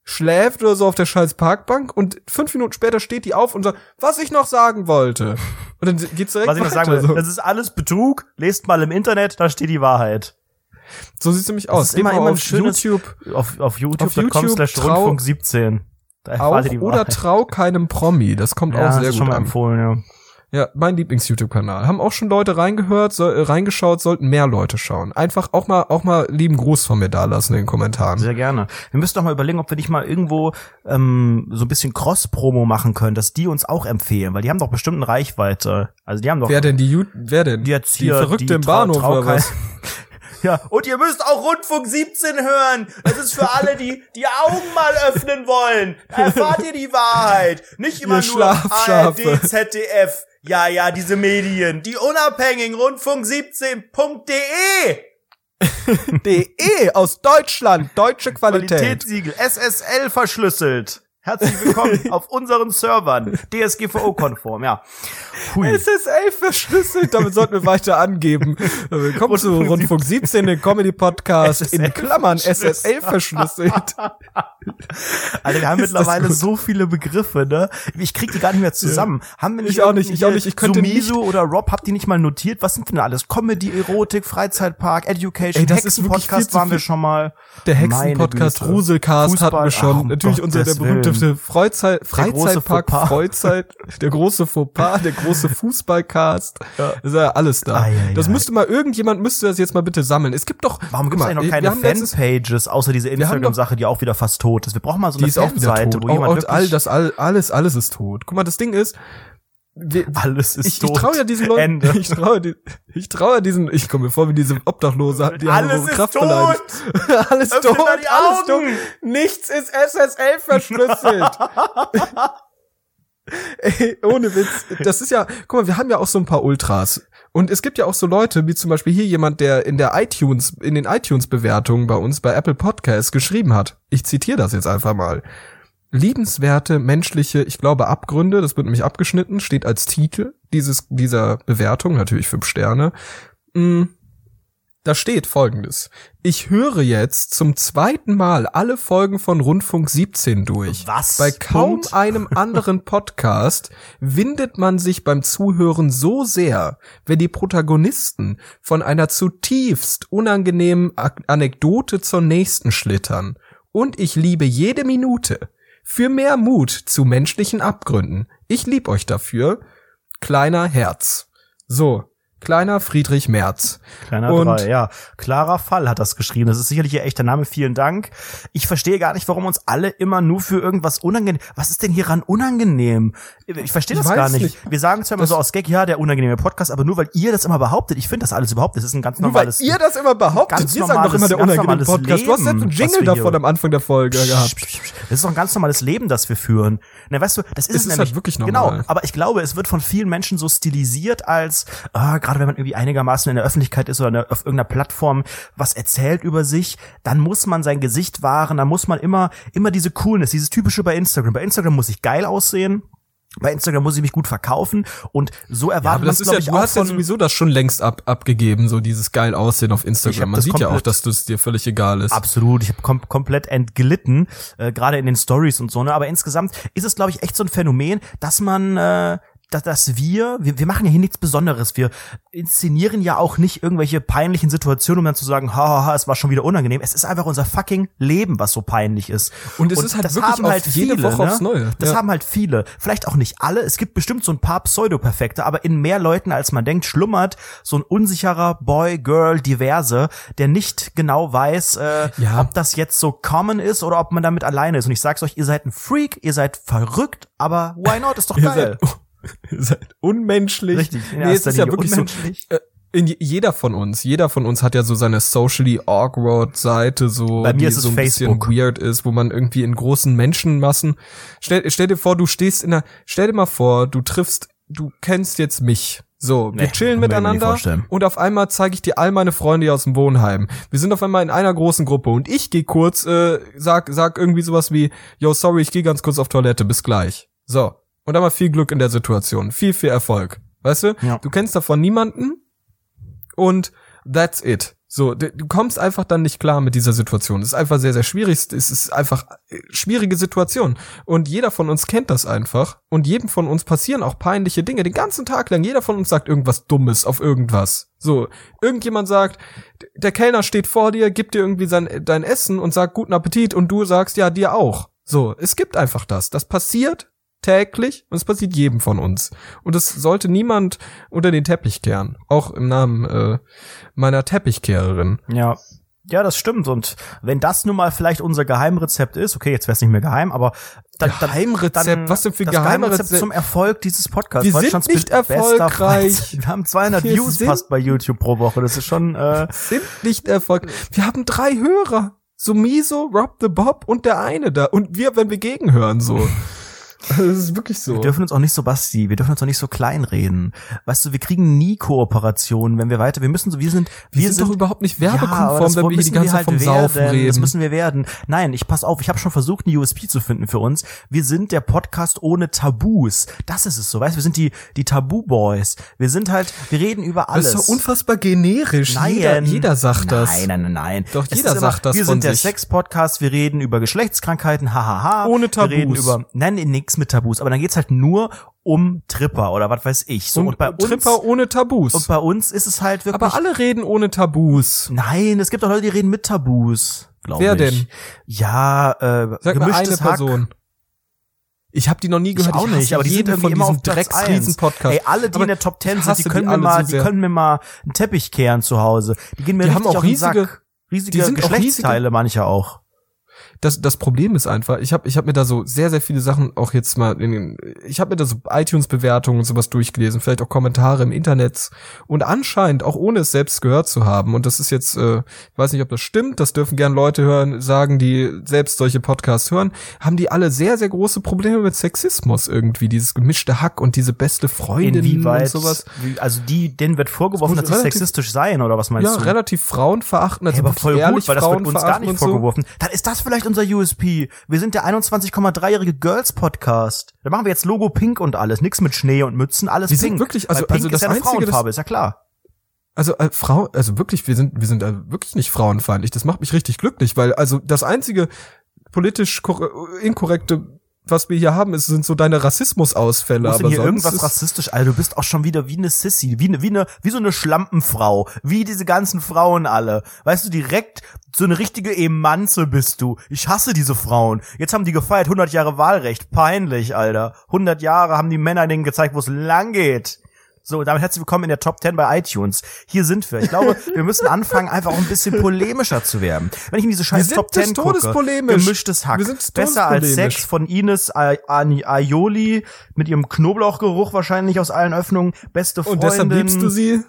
schläft oder so auf der scheiß Parkbank und fünf Minuten später steht die auf und sagt, was ich noch sagen wollte. Und dann geht's direkt Was ich noch sagen will, so. das ist alles Betrug. Lest mal im Internet, da steht die Wahrheit. So sieht's nämlich aus. immer- immer auf schönes- YouTube Auf, auf youtube.com YouTube slash trau- Rundfunk 17. Da auch die oder trau keinem Promi. Das kommt ja, auch sehr das gut schon mal an. empfohlen, ja. Ja, mein Lieblings-YouTube-Kanal. Haben auch schon Leute reingehört, so, äh, reingeschaut, sollten mehr Leute schauen. Einfach auch mal, auch mal lieben Gruß von mir da lassen in den Kommentaren. Sehr gerne. Wir müssen doch mal überlegen, ob wir nicht mal irgendwo ähm, so ein bisschen Cross-Promo machen können, dass die uns auch empfehlen, weil die haben doch bestimmt eine Reichweite. Also die haben doch Wer denn die, Ju wer denn? die jetzt die hier Verrückte die im Bahnhof oder was? Ja, und ihr müsst auch Rundfunk 17 hören. Das ist für alle, die die Augen mal öffnen wollen. Da erfahrt ihr die Wahrheit. Nicht immer Ihr nur. ARD, ZDF. Ja, ja, diese Medien. Die unabhängigen Rundfunk17.de. DE aus Deutschland, deutsche Qualität. Qualitätssiegel, SSL verschlüsselt. Herzlich willkommen auf unseren Servern. DSGVO-konform, ja. Hui. SSL verschlüsselt, damit sollten wir weiter angeben. Willkommen zu Rundfunk Rundfunk 17, den Comedy-Podcast, in Klammern. SSL verschlüsselt. Alter, wir haben Ist mittlerweile so viele Begriffe, ne? Ich krieg die gar nicht mehr zusammen. Haben wir nicht Ich auch nicht, ich auch nicht. Ich könnte Sumisu oder Rob, habt ihr nicht mal notiert? Was sind denn alles? Comedy, Erotik, Freizeitpark, Education, Ey, Hexenpodcast waren wir schon mal. Der Hexen-Podcast. Ruselcast hatten Fußball, wir schon. Natürlich unser, der Gottes Willen. berühmteste Freizeit, Freizeitpark. Freizeit, der große Fauxpas, der große Fußballcast. Ja. Ist ja alles da. Ei, ei, das ei. müsste mal, irgendjemand müsste das jetzt mal bitte sammeln. Es gibt doch, Warum gibt's mal, eigentlich noch keine Fanpages, außer diese Instagram-Sache, die auch wieder fast tot ist? Wir brauchen mal so eine auch Fanseite, wo Oh, jemand und wirklich all das, all, alles, alles ist tot. Guck mal, das Ding ist, wir, Alles ist ich, ich tot. traue ja diesen Leuten, Ende. ich traue die, ich traue diesen, ich komme mir vor wie diese Obdachlose, die haben Alles ist Kraft tot. beleidigt. alles Öffne tot, alles tot. Nichts ist SSL verschlüsselt. Ey, ohne Witz. Das ist ja, guck mal, wir haben ja auch so ein paar Ultras. Und es gibt ja auch so Leute, wie zum Beispiel hier jemand, der in der iTunes, in den iTunes-Bewertungen bei uns bei Apple Podcasts geschrieben hat. Ich zitiere das jetzt einfach mal. Liebenswerte menschliche, ich glaube, Abgründe, das wird nämlich abgeschnitten, steht als Titel dieses, dieser Bewertung, natürlich fünf Sterne. Mm, Da steht folgendes. Ich höre jetzt zum zweiten Mal alle Folgen von Rundfunk 17 durch. Was? Bei kaum Punkt. einem anderen Podcast windet man sich beim Zuhören so sehr, wenn die Protagonisten von einer zutiefst unangenehmen Anekdote zur nächsten schlittern. Und ich liebe jede Minute. Für mehr Mut zu menschlichen Abgründen. Ich lieb euch dafür. Kleiner Herz. So, kleiner Friedrich Merz. Kleiner Und- drei, ja. Klarer Fall hat das geschrieben. Das ist sicherlich ihr echter Name. Vielen Dank. Ich verstehe gar nicht, warum uns alle immer nur für irgendwas unangenehm. Was ist denn hieran unangenehm? Ich verstehe Ich das gar weiß nicht. nicht. Wir sagen zwar immer Das- so aus Gag, ja, der unangenehme Podcast, aber nur weil ihr das immer behauptet. Ich finde das alles überhaupt. Das ist ein ganz Nur weil normales. ihr das immer behauptet. ganz Wir sagen doch normales- immer der unangenehme normales Podcast. Du hast selbst einen Leben, Jingle davon am Anfang der Folge gehabt. Das ist doch ein ganz normales Leben, das wir führen. Na, weißt du, das ist Es es, ist nämlich. halt wirklich normal. Genau, aber ich glaube, es wird von vielen Menschen so stilisiert als, ah, gerade wenn man irgendwie einigermaßen in der Öffentlichkeit ist oder auf irgendeiner Plattform was erzählt über sich, dann muss man sein Gesicht wahren, dann muss man immer, immer diese Coolness, dieses typische bei Instagram. Bei Instagram muss ich geil aussehen. Bei Instagram muss ich mich gut verkaufen und so Ja, erwartet aber man es, glaube ja, ich, du auch hast ja sowieso das schon längst ab, abgegeben, so dieses geil Aussehen auf Instagram. Man sieht ja auch, dass das dir völlig egal ist. Absolut, ich habe kom komplett entglitten, äh, gerade in den Stories und so. Ne? Aber insgesamt ist es, glaube ich, echt so ein Phänomen, dass man, äh, dass, dass wir, wir, wir machen ja hier nichts Besonderes. Wir inszenieren ja auch nicht irgendwelche peinlichen Situationen, um dann zu sagen, haha, es war schon wieder unangenehm. Es ist einfach unser fucking Leben, was so peinlich ist. Und es ist halt das wirklich haben halt jede viele, Woche ne? aufs Neue. Das Ja. haben halt viele. Vielleicht auch nicht alle. Es gibt bestimmt so ein paar Pseudoperfekte, aber in mehr Leuten, als man denkt, schlummert so ein unsicherer Boy, Girl, diverse, der nicht genau weiß, äh, Ja. ob das jetzt so common ist oder ob man damit alleine ist. Und ich sag's euch, ihr seid ein Freak, ihr seid verrückt, aber why not? Ist doch geil. Seid, ihr seid unmenschlich. Richtig, in Nee, es ist ja wirklich unmenschlich. so. Äh, in je- jeder von uns, jeder von uns hat ja so seine socially awkward Seite, so Bei mir die ist so ein Facebook. bisschen weird ist, wo man irgendwie in großen Menschenmassen. Stell, stell dir vor, du stehst in der. Stell dir mal vor, du triffst, du kennst jetzt mich. So, wir Nee, chillen mir nicht miteinander und auf einmal zeige ich dir all meine Freunde hier aus dem Wohnheim. Wir sind auf einmal in einer großen Gruppe und ich gehe kurz, äh, sag, sag irgendwie sowas wie, yo, sorry, ich gehe ganz kurz auf Toilette, bis gleich. So. Und mal viel Glück in der Situation. Viel, viel Erfolg. Weißt du? Ja. Du kennst davon niemanden und that's it. So, du du kommst einfach dann nicht klar mit dieser Situation. Es ist einfach sehr, sehr schwierig. Es ist einfach äh, schwierige Situation. Und jeder von uns kennt das einfach. Und jedem von uns passieren auch peinliche Dinge den ganzen Tag lang. Jeder von uns sagt irgendwas Dummes auf irgendwas. So, irgendjemand sagt, der Kellner steht vor dir, gibt dir irgendwie sein, dein Essen und sagt guten Appetit und du sagst ja dir auch. So, es gibt einfach das. Das passiert täglich und es passiert jedem von uns. Und es sollte niemand unter den Teppich kehren. Auch im Namen äh, meiner Teppichkehrerin. Ja. Ja, das stimmt. Und wenn das nun mal vielleicht unser Geheimrezept ist, okay, jetzt wäre es nicht mehr geheim, aber dann, Geheimrezept? dann Was denn für das Geheimrezept? Geheimrezept zum Erfolg dieses Podcasts? Wir sind nicht erfolgreich. Wir haben 200 Wir Views fast bei YouTube pro Woche. Das ist schon äh, Sind nicht erfolgreich. Wir haben drei Hörer. So Miso, Rob the Bob und der eine da. Und wir, wenn wir gegenhören, so. Das ist wirklich so. Wir dürfen uns auch nicht so Basti, wir dürfen uns auch nicht so klein reden. Weißt du, wir kriegen nie Kooperationen, wenn wir weiter, wir müssen so, wir sind, wir, wir sind, sind doch überhaupt nicht Ja, werbekonform, das wenn wir hier die ganze Zeit vom Saufen werden. Das reden. müssen wir werden. Nein, ich pass auf, ich habe schon versucht, eine USP zu finden für uns. Wir sind der Podcast ohne Tabus. Das ist es so, weißt du, wir sind die, die Tabu-Boys. Wir sind halt, wir reden über Das alles. ist doch unfassbar generisch. Nein. Jeder, jeder sagt das. Nein, nein, nein, nein. Doch, Es jeder ist sagt das Wir sind der. Sex-Podcast, wir reden über Geschlechtskrankheiten, hahaha. Ohne Wir reden Tabus. über, nein, nix mit Tabus, aber dann geht's halt nur um Tripper oder was weiß ich. So, und, und, bei uns, Tripper ohne Tabus. und bei uns ist es halt wirklich. Aber alle reden ohne Tabus. Nein, es gibt auch Leute, die reden mit Tabus. Glaub Wer ich. denn? Ja, äh, Sag mal eine Hack. Person. Ich habe die noch nie Ich gehört. auch hasse nicht, aber die sind irgendwie von immer auf Platz eins. Drecksriesen-Podcast. Ey, alle, die Aber in der Top Ten ich sind, die können mir mal, so die können mir mal einen Teppich kehren zu Hause. Die gehen mir Die richtig haben auch riesige-. Riesige die sind auch Geschlechtsteile, riesige- manche auch. Das, das Problem ist einfach, ich habe ich hab mir da so sehr, sehr viele Sachen auch jetzt mal in den, ich habe mir da so iTunes-Bewertungen und sowas durchgelesen, vielleicht auch Kommentare im Internet und anscheinend, auch ohne es selbst gehört zu haben, und das ist jetzt, äh, ich weiß nicht, ob das stimmt, das dürfen gern Leute hören, sagen, die selbst solche Podcasts hören, haben die alle sehr, sehr große Probleme mit Sexismus irgendwie, dieses gemischte Hack und diese beste Freundin Inwieweit, und sowas. wie- also die, denen wird vorgeworfen, dass Das sie sexistisch seien, oder was meinst Ja, du? relativ frauenverachtend, also Ja, aber voll ehrlich gut, weil das wird uns gar nicht und so. vorgeworfen. Dann ist das vielleicht unser USP. Wir sind der 21,3-jährige Girls-Podcast. Da machen wir jetzt Logo pink und alles. Nix mit Schnee und Mützen, alles Wir sind pink. wirklich- also- also das ist ja eine Einzige, Frauenfarbe, ist ja klar. Also äh, Frau, also wirklich, wir sind, wir sind äh, wirklich nicht frauenfeindlich. Das macht mich richtig glücklich, weil also das einzige politisch korre- inkorrekte, was wir hier haben, ist, sind so deine Rassismusausfälle. Aber hier sonst irgendwas ist, rassistisch? Alter, du bist auch schon wieder wie eine Sissy, wie eine, wie eine, wie so eine Schlampenfrau, wie diese ganzen Frauen alle. Weißt du, direkt so eine richtige Emanze bist du. Ich hasse diese Frauen. Jetzt haben die gefeiert, 100 Jahre Wahlrecht. Peinlich, Alter. 100 Jahre haben die Männer denen gezeigt, wo es lang geht. So, damit herzlich willkommen in der Top 10 bei iTunes. Hier sind wir. Ich glaube, wir müssen anfangen, einfach auch ein bisschen polemischer zu werden. Wenn ich in diese scheiß Top des 10 Todes gucke, gemischtes Hack, Wir sind besser als. Sex von Ines Aioli mit ihrem Knoblauchgeruch wahrscheinlich aus allen Öffnungen, beste Freundin, und deshalb liebst du sie.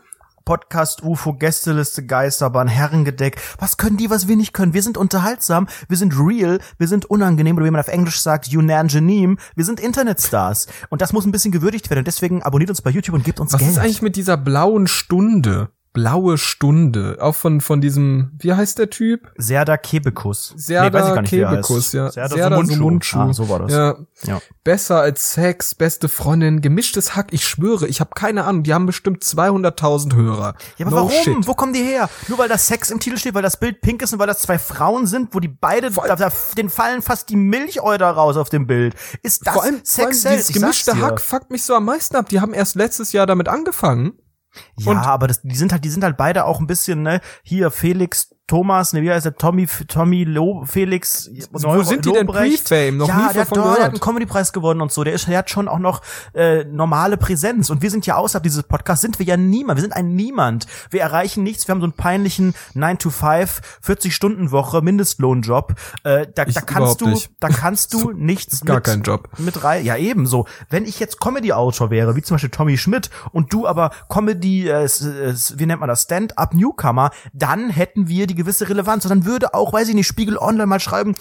Podcast UFO, Gästeliste Geisterbahn, Herrengedeck. Was können die, was wir nicht können? Wir sind unterhaltsam, wir sind real, wir sind unangenehm oder wie man auf Englisch sagt, unangenehm. Wir sind Internetstars und das muss ein bisschen gewürdigt werden. Und deswegen abonniert uns bei YouTube und gebt uns Was Geld. ist eigentlich mit dieser blauen Stunde? Blaue Stunde. Auch von, von diesem, wie heißt der Typ? Serda Kebekus. Serda weiß ich gar nicht, wie er Kebekus, ja. Serda, Serda Sumunchu. Sumunchu. Ah, so war das. Ja. Ja. Besser als Sex, beste Freundin, gemischtes Hack. Ich schwöre, ich habe keine Ahnung. Die haben bestimmt 200.000 Hörer. Ja, aber no warum? Shit. Wo kommen die her? Nur weil das Sex im Titel steht, weil das Bild pink ist und weil das zwei Frauen sind, wo die beide, da, da, denen fallen fast die Milchäuder raus auf dem Bild. Ist das vor allem, vor allem Sex dieses gemischte. Hack fuckt mich so am meisten ab. Die haben erst letztes Jahr damit angefangen. Ja, Und- aber das, die sind halt, die sind halt beide auch ein bisschen, ne, hier Felix Thomas, ne, wie heißt der, Tommy, Tommy Lo, Felix, Wo sind die denn Lobrecht? Pre-Fame? Noch ja, nie der, hat, davon doch- der hat einen Comedy-Preis gewonnen und so, der ist, der hat schon auch noch, äh, normale Präsenz und wir sind ja außerhalb dieses Podcasts, sind wir ja niemand, wir sind ein Niemand. Wir erreichen nichts, wir haben so einen peinlichen 9 to 5, 40-Stunden-Woche, Mindestlohnjob, äh, da, Ich da kannst du, nicht. da kannst du nichts Gar mit, kein Job. mit rein. Ja, ebenso. Wenn ich jetzt Comedy-Autor wäre, wie zum Beispiel Tommy Schmidt, und du aber Comedy, äh, äh, wie nennt man das, Stand-up-Newcomer, dann hätten wir die gewisse Relevanz. Und dann würde auch, weiß ich nicht, Spiegel Online mal schreiben,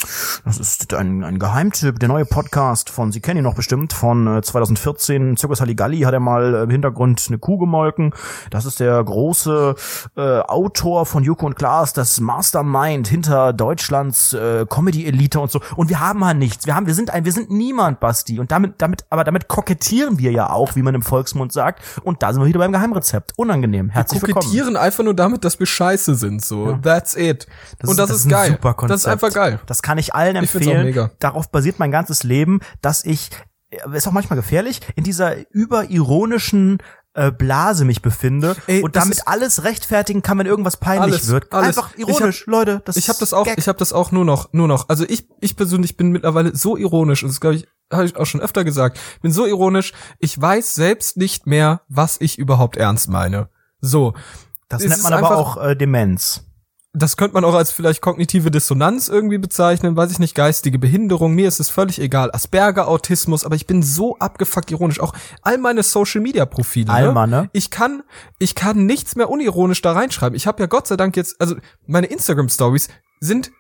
das ist ein, ein Geheimtipp, der neue Podcast von, Sie kennen ihn noch bestimmt, von äh, 2014, Zirkus Halligalli hat er mal äh, im Hintergrund eine Kuh gemolken. Das ist der große äh, Autor von Joko und Klaas, das Mastermind hinter Deutschlands äh, Comedy-Elite und so. Und wir haben halt nichts. Wir haben, wir sind ein, wir sind niemand, Basti. Und damit, damit, aber damit kokettieren wir ja auch, wie man im Volksmund sagt. Und da sind wir wieder beim Geheimrezept. Unangenehm. Herzlich willkommen. Kokettieren einfach nur damit, dass wir scheiße sind, so. That's it. Und das, ist, ein geil. super das ist einfach geil. Das kann ich allen Ich empfehlen. mega. Darauf basiert mein ganzes Leben, dass ich, äh, ist auch manchmal gefährlich, in dieser überironischen äh, Blase mich befinde Ey, und das damit ist- alles rechtfertigen kann, wenn irgendwas peinlich Alles, wird. alles. Einfach Ich ironisch, Leute. Das Ich habe ist das auch, Gag. ich habe das auch nur noch, nur noch. Also ich, ich persönlich bin mittlerweile so ironisch, und das glaube ich, habe ich auch schon öfter gesagt, bin so ironisch, ich weiß selbst nicht mehr, was ich überhaupt ernst meine. So. das nennt ist man aber einfach- auch äh, Demenz. Das könnte man auch als vielleicht kognitive Dissonanz irgendwie bezeichnen, weiß ich nicht, geistige Behinderung, mir ist es völlig egal. Asperger, Autismus, aber ich bin so abgefuckt ironisch. Auch all meine Social Media Profile. Alma, ne? Ich kann, ich kann nichts mehr unironisch da reinschreiben. Ich habe ja Gott sei Dank jetzt, also meine Instagram Stories sind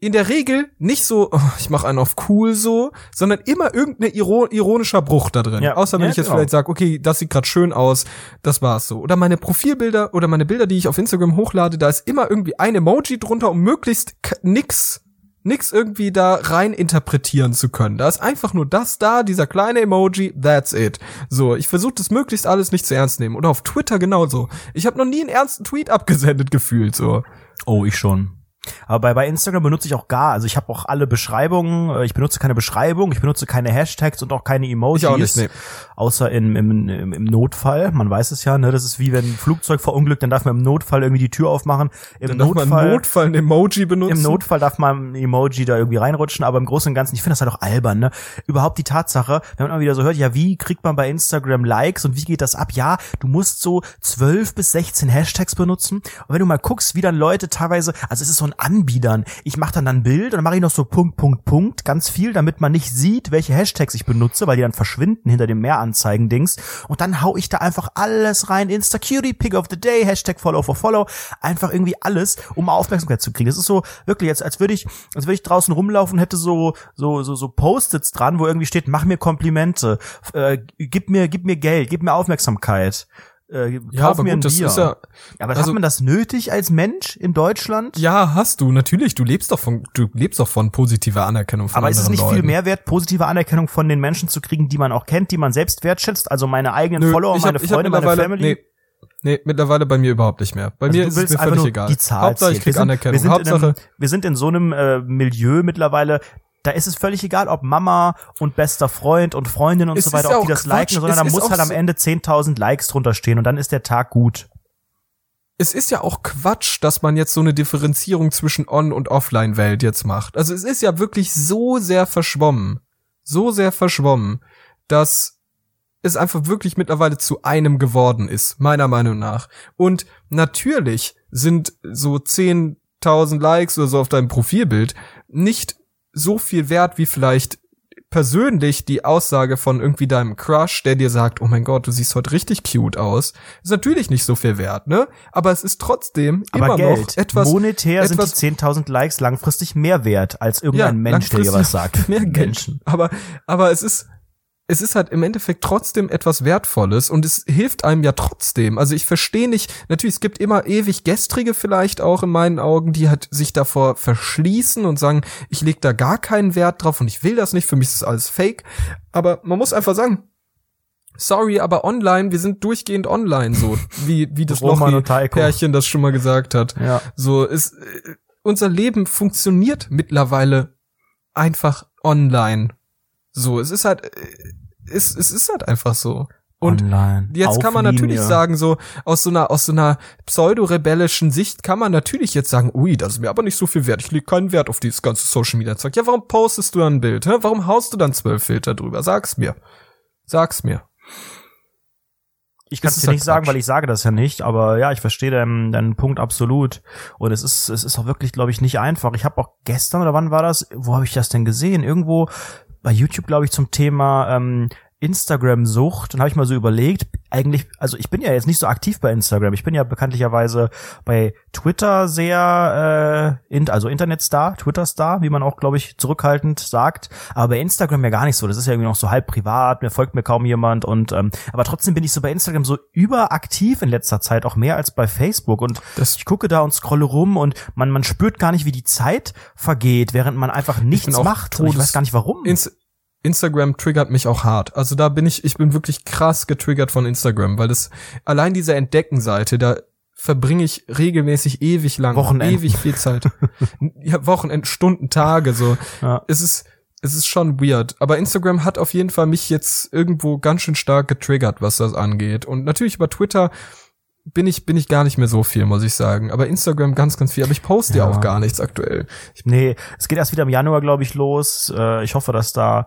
in der Regel nicht so, oh, ich mache einen auf cool so, sondern immer irgendein iro ironischer Bruch da drin. Ja. Außer wenn Ja, ich jetzt genau. vielleicht sage, okay, das sieht gerade schön aus, das war's so. Oder meine Profilbilder oder meine Bilder, die ich auf Instagram hochlade, da ist immer irgendwie ein Emoji drunter, um möglichst nix nix irgendwie da rein interpretieren zu können. Da ist einfach nur das da, dieser kleine Emoji, that's it. So, ich versuche das möglichst alles nicht zu ernst nehmen. Oder auf Twitter genauso. Ich habe noch nie einen ernsten Tweet abgesendet gefühlt so. Oh, ich schon. Aber bei, bei Instagram benutze ich auch gar, also ich habe auch alle Beschreibungen, äh, ich benutze keine Beschreibung, ich benutze keine Hashtags und auch keine Emojis. Ich auch nicht, nee. Außer in, im, im, im Notfall, man weiß es ja, ne, das ist wie wenn ein Flugzeug verunglückt, dann darf man im Notfall irgendwie die Tür aufmachen. Im Dann darf man Notfall, im Notfall ein Emoji benutzen. im Notfall darf man ein Emoji da irgendwie reinrutschen, aber im Großen und Ganzen, ich finde das halt auch albern, ne? Überhaupt die Tatsache, wenn man wieder so hört, ja, wie kriegt man bei Instagram Likes und wie geht das ab? Ja, du musst so 12 bis 16 Hashtags benutzen. Und wenn du mal guckst, wie dann Leute teilweise, also es ist so ein anbiedern. Ich mache dann ein Bild und dann mache ich noch so Punkt, Punkt, Punkt, ganz viel, damit man nicht sieht, welche Hashtags ich benutze, weil die dann verschwinden hinter dem Mehranzeigen-Dings. Und dann hau ich da einfach alles rein. Insta Cutie, Pick of the Day, Hashtag Follow for Follow. Einfach irgendwie alles, um Aufmerksamkeit zu kriegen. Das ist so wirklich jetzt, als würde ich, als würde ich draußen rumlaufen und hätte so, so, so, so Post-its dran, wo irgendwie steht, mach mir Komplimente, äh, gib mir, gib mir Geld, gib mir Aufmerksamkeit. Äh, Ja, kauf aber mir gut, ein das Bier. ist ja, aber also- hat man das nötig als Mensch in Deutschland? ja, hast du, natürlich, du lebst doch von, du lebst doch von positiver Anerkennung von Aber ist es nicht Leuten. viel mehr wert, positive Anerkennung von den Menschen zu kriegen, die man auch kennt, die man selbst wertschätzt? Also meine eigenen Nö, Follower, meine hab, Freunde, meine Family? Nee, nee, mittlerweile bei mir überhaupt nicht mehr. Bei Also mir ist es mir völlig egal. Die Zahl Hauptsache ich zählt. Wir krieg sind, Anerkennung. Wir sind, Hauptsache, in einem, wir sind in so einem äh, Milieu mittlerweile, da ist es völlig egal, ob Mama und bester Freund und Freundin und Es so weiter, ob die das Quatsch. liken, sondern Es da muss halt am Ende 10.000 Likes drunter stehen und dann ist der Tag gut. es ist ja auch Quatsch, dass man jetzt so eine Differenzierung zwischen On- und Offline-Welt jetzt macht. Also es ist ja wirklich so sehr verschwommen, so sehr verschwommen, dass es einfach wirklich mittlerweile zu einem geworden ist, meiner Meinung nach. Und natürlich sind so 10.000 Likes oder so auf deinem Profilbild nicht so viel wert wie vielleicht persönlich die Aussage von irgendwie deinem Crush, der dir sagt, oh mein Gott, du siehst heute richtig cute aus, ist natürlich nicht so viel wert, ne? Aber es ist trotzdem Aber immer Geld, noch etwas monetär etwas, sind die 10.000 Likes langfristig mehr wert als irgendein Mensch, der dir was sagt. Mehr Geld. Menschen. Aber, aber es ist, es ist halt im Endeffekt trotzdem etwas Wertvolles und es hilft einem ja trotzdem. Also ich verstehe nicht, natürlich, es gibt immer ewig Gestrige vielleicht auch in meinen Augen, die halt sich davor verschließen und sagen, ich leg da gar keinen Wert drauf und ich will das nicht, für mich ist das alles fake. Aber man muss einfach sagen, sorry, aber online, wir sind durchgehend online, so wie, wie das. Lochi-Pärchen das schon mal gesagt hat. Ja. So, es, äh, unser Leben funktioniert mittlerweile einfach online. So, es ist halt, äh, es, es ist halt einfach so. Und Online. jetzt Auf kann man Linie. natürlich sagen, so aus so einer aus so einer pseudo-rebellischen Sicht kann man natürlich jetzt sagen, ui, das ist mir aber nicht so viel wert. Ich lege keinen Wert auf dieses ganze Social Media Zeug. Ja, warum postest du dann ein Bild? Hä? Warum haust du dann zwölf Filter drüber? Sag's mir. Sag's mir. Ich kann es dir nicht sagen, Quatsch. weil ich sage das ja nicht, aber ja, ich verstehe deinen, deinen Punkt absolut. Und es ist, es ist auch wirklich, glaube ich, nicht einfach. Ich habe auch gestern oder wann war das? Wo habe ich das denn gesehen? Irgendwo bei YouTube, glaube ich, zum Thema ähm, Instagram-Sucht. Dann habe ich mal so überlegt, eigentlich, also ich bin ja jetzt nicht so aktiv bei Instagram. Ich bin ja bekanntlicherweise bei Twitter sehr, äh, in, also Internetstar, Twitter-Star, wie man auch, glaube ich, zurückhaltend sagt. Aber bei Instagram ja gar nicht so. Das ist ja irgendwie noch so halb privat, mir folgt mir kaum jemand und ähm, aber trotzdem bin ich so bei Instagram so überaktiv in letzter Zeit, auch mehr als bei Facebook. Und Das- ich gucke da und scrolle rum und man, man spürt gar nicht, wie die Zeit vergeht, während man einfach nichts macht. Und ich weiß gar nicht warum. Ins Instagram triggert mich auch hart. Also da bin ich, ich bin wirklich krass getriggert von Instagram, weil das allein diese Entdeckenseite, da verbringe ich regelmäßig ewig lang, Wochenenden. ewig viel Zeit. ja, Wochenend, Stunden, Tage, so. Ja. Es ist, es ist schon weird. Aber Instagram hat auf jeden Fall mich jetzt irgendwo ganz schön stark getriggert, was das angeht. Und natürlich über Twitter bin ich, bin ich gar nicht mehr so viel, muss ich sagen. Aber Instagram ganz, ganz viel. Aber ich poste ja, Ja. auch gar nichts aktuell. Nee, es geht erst wieder im Januar, glaube ich, los. Äh, ich hoffe, dass da,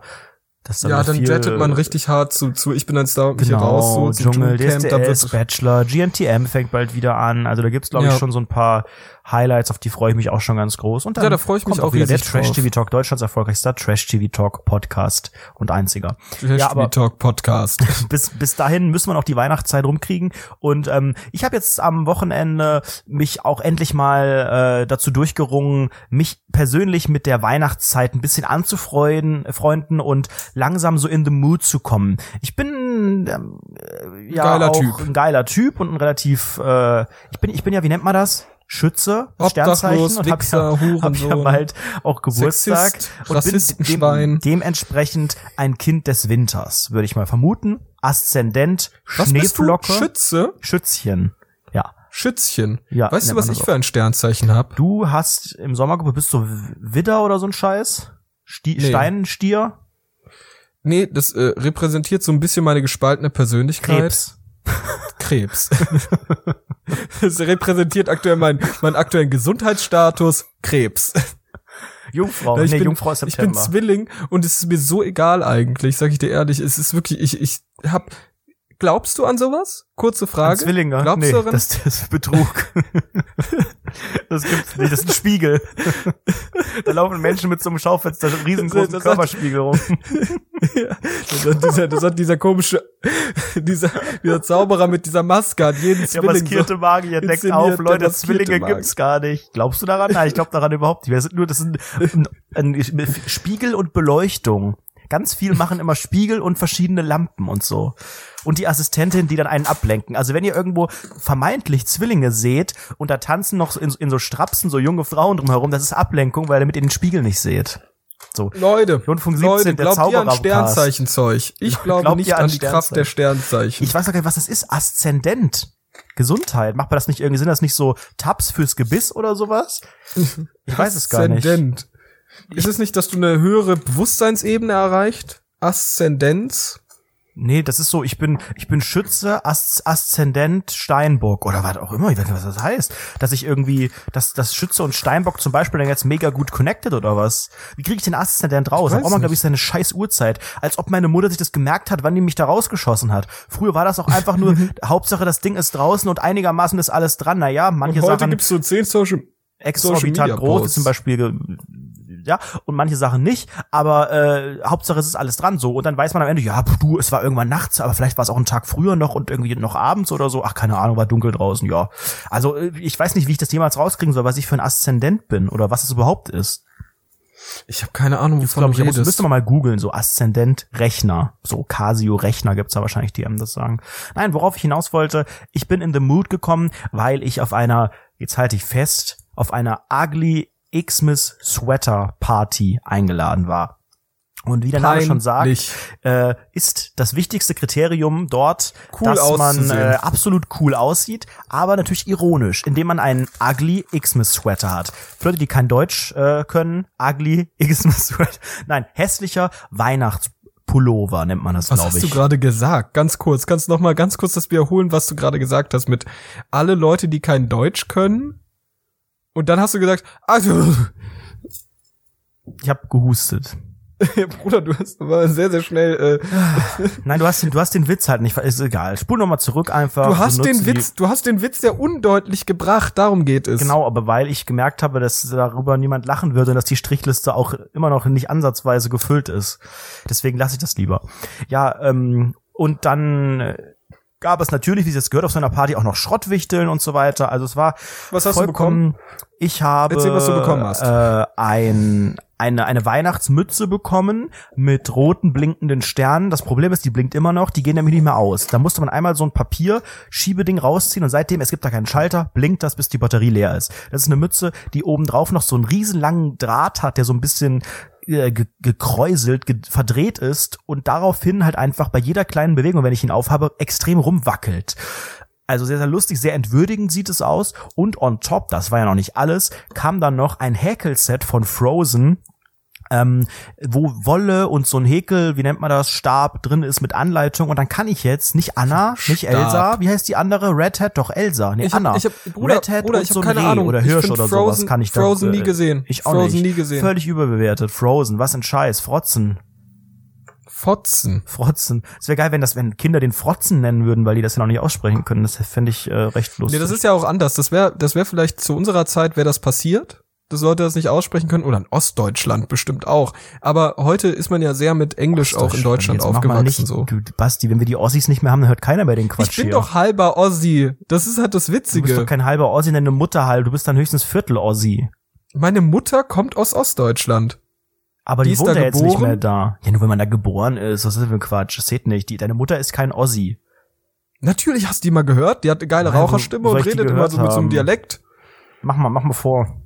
dass da ja, dann jettet man richtig hart zu, zu ich bin ein Star mich hier Genau, raus, so Dschungel, Dschungelcamp, DSDS, Bachelor, GNTM fängt bald wieder an. Also da gibt's glaube ich Ja. schon so ein paar Highlights, auf die freue ich mich auch schon ganz groß. Und dann Ja, da freue ich mich auch wieder der Trash. TV Talk, Deutschlands erfolgreichster Trash TV Talk Podcast und einziger. Ja, aber Talk Podcast. bis, bis dahin müssen wir noch die Weihnachtszeit rumkriegen. Und ähm, ich habe jetzt am Wochenende mich auch endlich mal äh, dazu durchgerungen, mich persönlich mit der Weihnachtszeit ein bisschen anzufreunden freunden und langsam so in the mood zu kommen. Ich bin ähm, äh, ja Geiler auch Typ. ein geiler Typ und ein relativ äh, ich bin ich bin ja wie nennt man das Schütze, Sternzeichen und hab ja, hab ja bald auch Geburtstag Sexist, und bin dem, dementsprechend ein Kind des Winters, würde ich mal vermuten. Aszendent, Was? Schneeflocke, Schütze? Schützchen. Ja. Schützchen. Ja, weißt du, was ich so. für ein Sternzeichen hab? Du hast im Sommer, bist du Widder oder so ein Scheiß? Sti Nee. Steinstier? Nee, das äh, repräsentiert so ein bisschen meine gespaltene Persönlichkeit. Krebs. Krebs. das repräsentiert aktuell mein, meinen aktuellen Gesundheitsstatus. Krebs. Jungfrau. ich, nee, bin, Jungfrau ist ich bin September. Zwilling und es ist mir so egal eigentlich, sag ich dir ehrlich. Es ist wirklich, ich, ich hab, glaubst du an sowas? Kurze Frage. Zwillinge? Glaubst nee, du daran? das, das ist Betrug. Das gibt's nicht, das ist ein Spiegel. da laufen Menschen mit so einem Schaufenster, so einem riesengroßen Das Körperspiegel rum. Das hat dieser, das hat dieser komische, dieser, dieser Zauberer mit dieser Maske hat jeden Der Zwilling maskierte so Magier deckt auf, der Leute, Zwillinge Magier. gibt's gar nicht. Glaubst du daran? Nein, ich glaube daran überhaupt nicht. Wir sind nur, das sind ein, ein Spiegel und Beleuchtung. Ganz viel machen immer Spiegel und verschiedene Lampen und so. Und die Assistentin, die dann einen ablenken. Also wenn ihr irgendwo vermeintlich Zwillinge seht und da tanzen noch in, in so Strapsen so junge Frauen drumherum, das ist Ablenkung, weil ihr mit in den Spiegel nicht seht. So. Leute, Rundfunk 17, Leute, der glaubt ihr an. Sternzeichenzeug? Ich glaube Glaubt nicht an an die Kraft der Sternzeichen. Ich weiß gar nicht, was das ist. Aszendent. Gesundheit. Macht man das nicht irgendwie, sind das nicht so Tabs fürs Gebiss oder sowas? Ich weiß es gar nicht. Aszendent. Ist es nicht, dass du eine höhere Bewusstseinsebene erreicht? Aszendenz? Nee, das ist so, ich bin, ich bin Schütze, Aszendent Steinbock oder was auch immer, ich weiß nicht, was das heißt. Dass ich irgendwie, dass, dass Schütze und Steinbock zum Beispiel dann jetzt mega gut connected oder was? Wie kriege ich den Aszendent raus? Da braucht man, glaube ich, seine scheiß Uhrzeit. Als ob meine Mutter sich das gemerkt hat, wann die mich da rausgeschossen hat. Früher war das auch einfach nur, Hauptsache das Ding ist draußen und einigermaßen ist alles dran. Naja, manche Und heute Sachen. gibt's so zehn Social... exorbitant groß, Posts. zum Beispiel ja, und manche Sachen nicht, aber äh, Hauptsache es ist alles dran so und dann weiß man am Ende, ja, du, es war irgendwann nachts, aber vielleicht war es auch ein Tag früher noch und irgendwie noch abends oder so, ach, keine Ahnung, war dunkel draußen, ja. Also äh, ich weiß nicht, wie ich das jemals rauskriegen soll, was ich für ein Aszendent bin oder was es überhaupt ist. Ich habe keine Ahnung, Ich wovon du ich muss, redest. müsste man mal googeln, so Aszendent Rechner, so Casio Rechner gibt's da wahrscheinlich, die einem das sagen. Nein, worauf ich hinaus wollte, ich bin in the mood gekommen, weil ich auf einer, jetzt halte ich fest, auf einer ugly Xmas Sweater Party eingeladen war. Und wie der Name schon sagt, äh, ist das wichtigste Kriterium dort, Cool dass man äh, absolut cool aussieht, aber natürlich ironisch, indem man einen ugly Xmas Sweater hat. Für Leute, die kein Deutsch äh, können, ugly Xmas Sweater. Nein, hässlicher Weihnachtspullover nennt man das, Was glaube hast du ich. gerade gesagt? Ganz kurz. Kannst du noch mal ganz kurz das wiederholen, was du gerade gesagt hast mit alle Leute, die kein Deutsch können? Und dann hast du gesagt, also, Ich habe gehustet. Bruder, du hast aber sehr, sehr schnell, äh, Nein, du hast den, du hast den Witz halt nicht, ist egal. Spul noch mal zurück einfach. du hast den Witz, du hast den Witz sehr undeutlich gebracht, darum geht es. Genau, aber weil ich gemerkt habe, dass darüber niemand lachen würde und dass die Strichliste auch immer noch nicht ansatzweise gefüllt ist. Deswegen lasse ich das lieber. Ja, ähm, und dann äh, gab es natürlich, wie es jetzt gehört, auf so einer Party auch noch Schrottwichteln und so weiter. Also es war Was hast du vollkommen, Ich habe Erzähl, was du bekommen hast. Äh, ein, eine, eine Weihnachtsmütze bekommen mit roten blinkenden Sternen. Das Problem ist, die blinkt immer noch, die gehen nämlich nicht mehr aus. Da musste man einmal so ein Papier-Schiebeding rausziehen und seitdem, es gibt da keinen Schalter, blinkt das, bis die Batterie leer ist. Das ist eine Mütze, die obendrauf noch so einen riesenlangen Draht hat, der so ein bisschen äh, ge gekräuselt, ge verdreht ist und daraufhin halt einfach bei jeder kleinen Bewegung, wenn ich ihn aufhabe, extrem rumwackelt. Also sehr, sehr lustig, sehr entwürdigend sieht es aus. Und on top, das war ja noch nicht alles, kam dann noch ein Häkelset von Frozen, ähm, wo Wolle und so ein Häkel, wie nennt man das, Stab drin ist mit Anleitung. Und dann kann ich jetzt nicht Anna, nicht Stab. Elsa, wie heißt die andere? Red Hat, doch Elsa, nee, Ich hab, Anna. ich hab, Bruder, Red Hat Bruder, und ich so ein keine Reh Ahnung. oder Hirsch oder Frozen, sowas kann ich da. Frozen nie äh, gesehen. Ich auch Frozen nicht. nie gesehen. Völlig überbewertet. Frozen, was ein Scheiß. Frotzen. Fotzen. Frotzen. Es wäre geil, wenn das, wenn Kinder den Frotzen nennen würden, weil die das ja noch nicht aussprechen können. Das fände ich äh, recht lustig. Nee, das ist ja auch anders. Das wäre, das wäre vielleicht zu unserer Zeit wäre das passiert. Leute das nicht aussprechen können. Oder in Ostdeutschland bestimmt auch. Aber heute ist man ja sehr mit Englisch auch in Deutschland Jetzt aufgewachsen. nicht, so. Du, Basti, wenn wir die Ossis nicht mehr haben, dann hört keiner mehr den Quatsch Ich bin hier. doch halber Ossi. Das ist halt das du bist Witzige. doch kein halber Ossi, deine Mutter halt. Du bist dann höchstens Viertel Ossi. Meine Mutter kommt aus Ostdeutschland. Aber Die die, ist wohnt da ja jetzt nicht mehr da. Ja, nur wenn man da geboren ist. Was ist das für ein Quatsch? Das geht nicht. Die, deine Mutter ist kein Ossi. Natürlich hast du die mal gehört. Die hat eine geile Nein, Raucherstimme und redet immer so mit so einem haben? Dialekt. Mach mal, mach mal vor.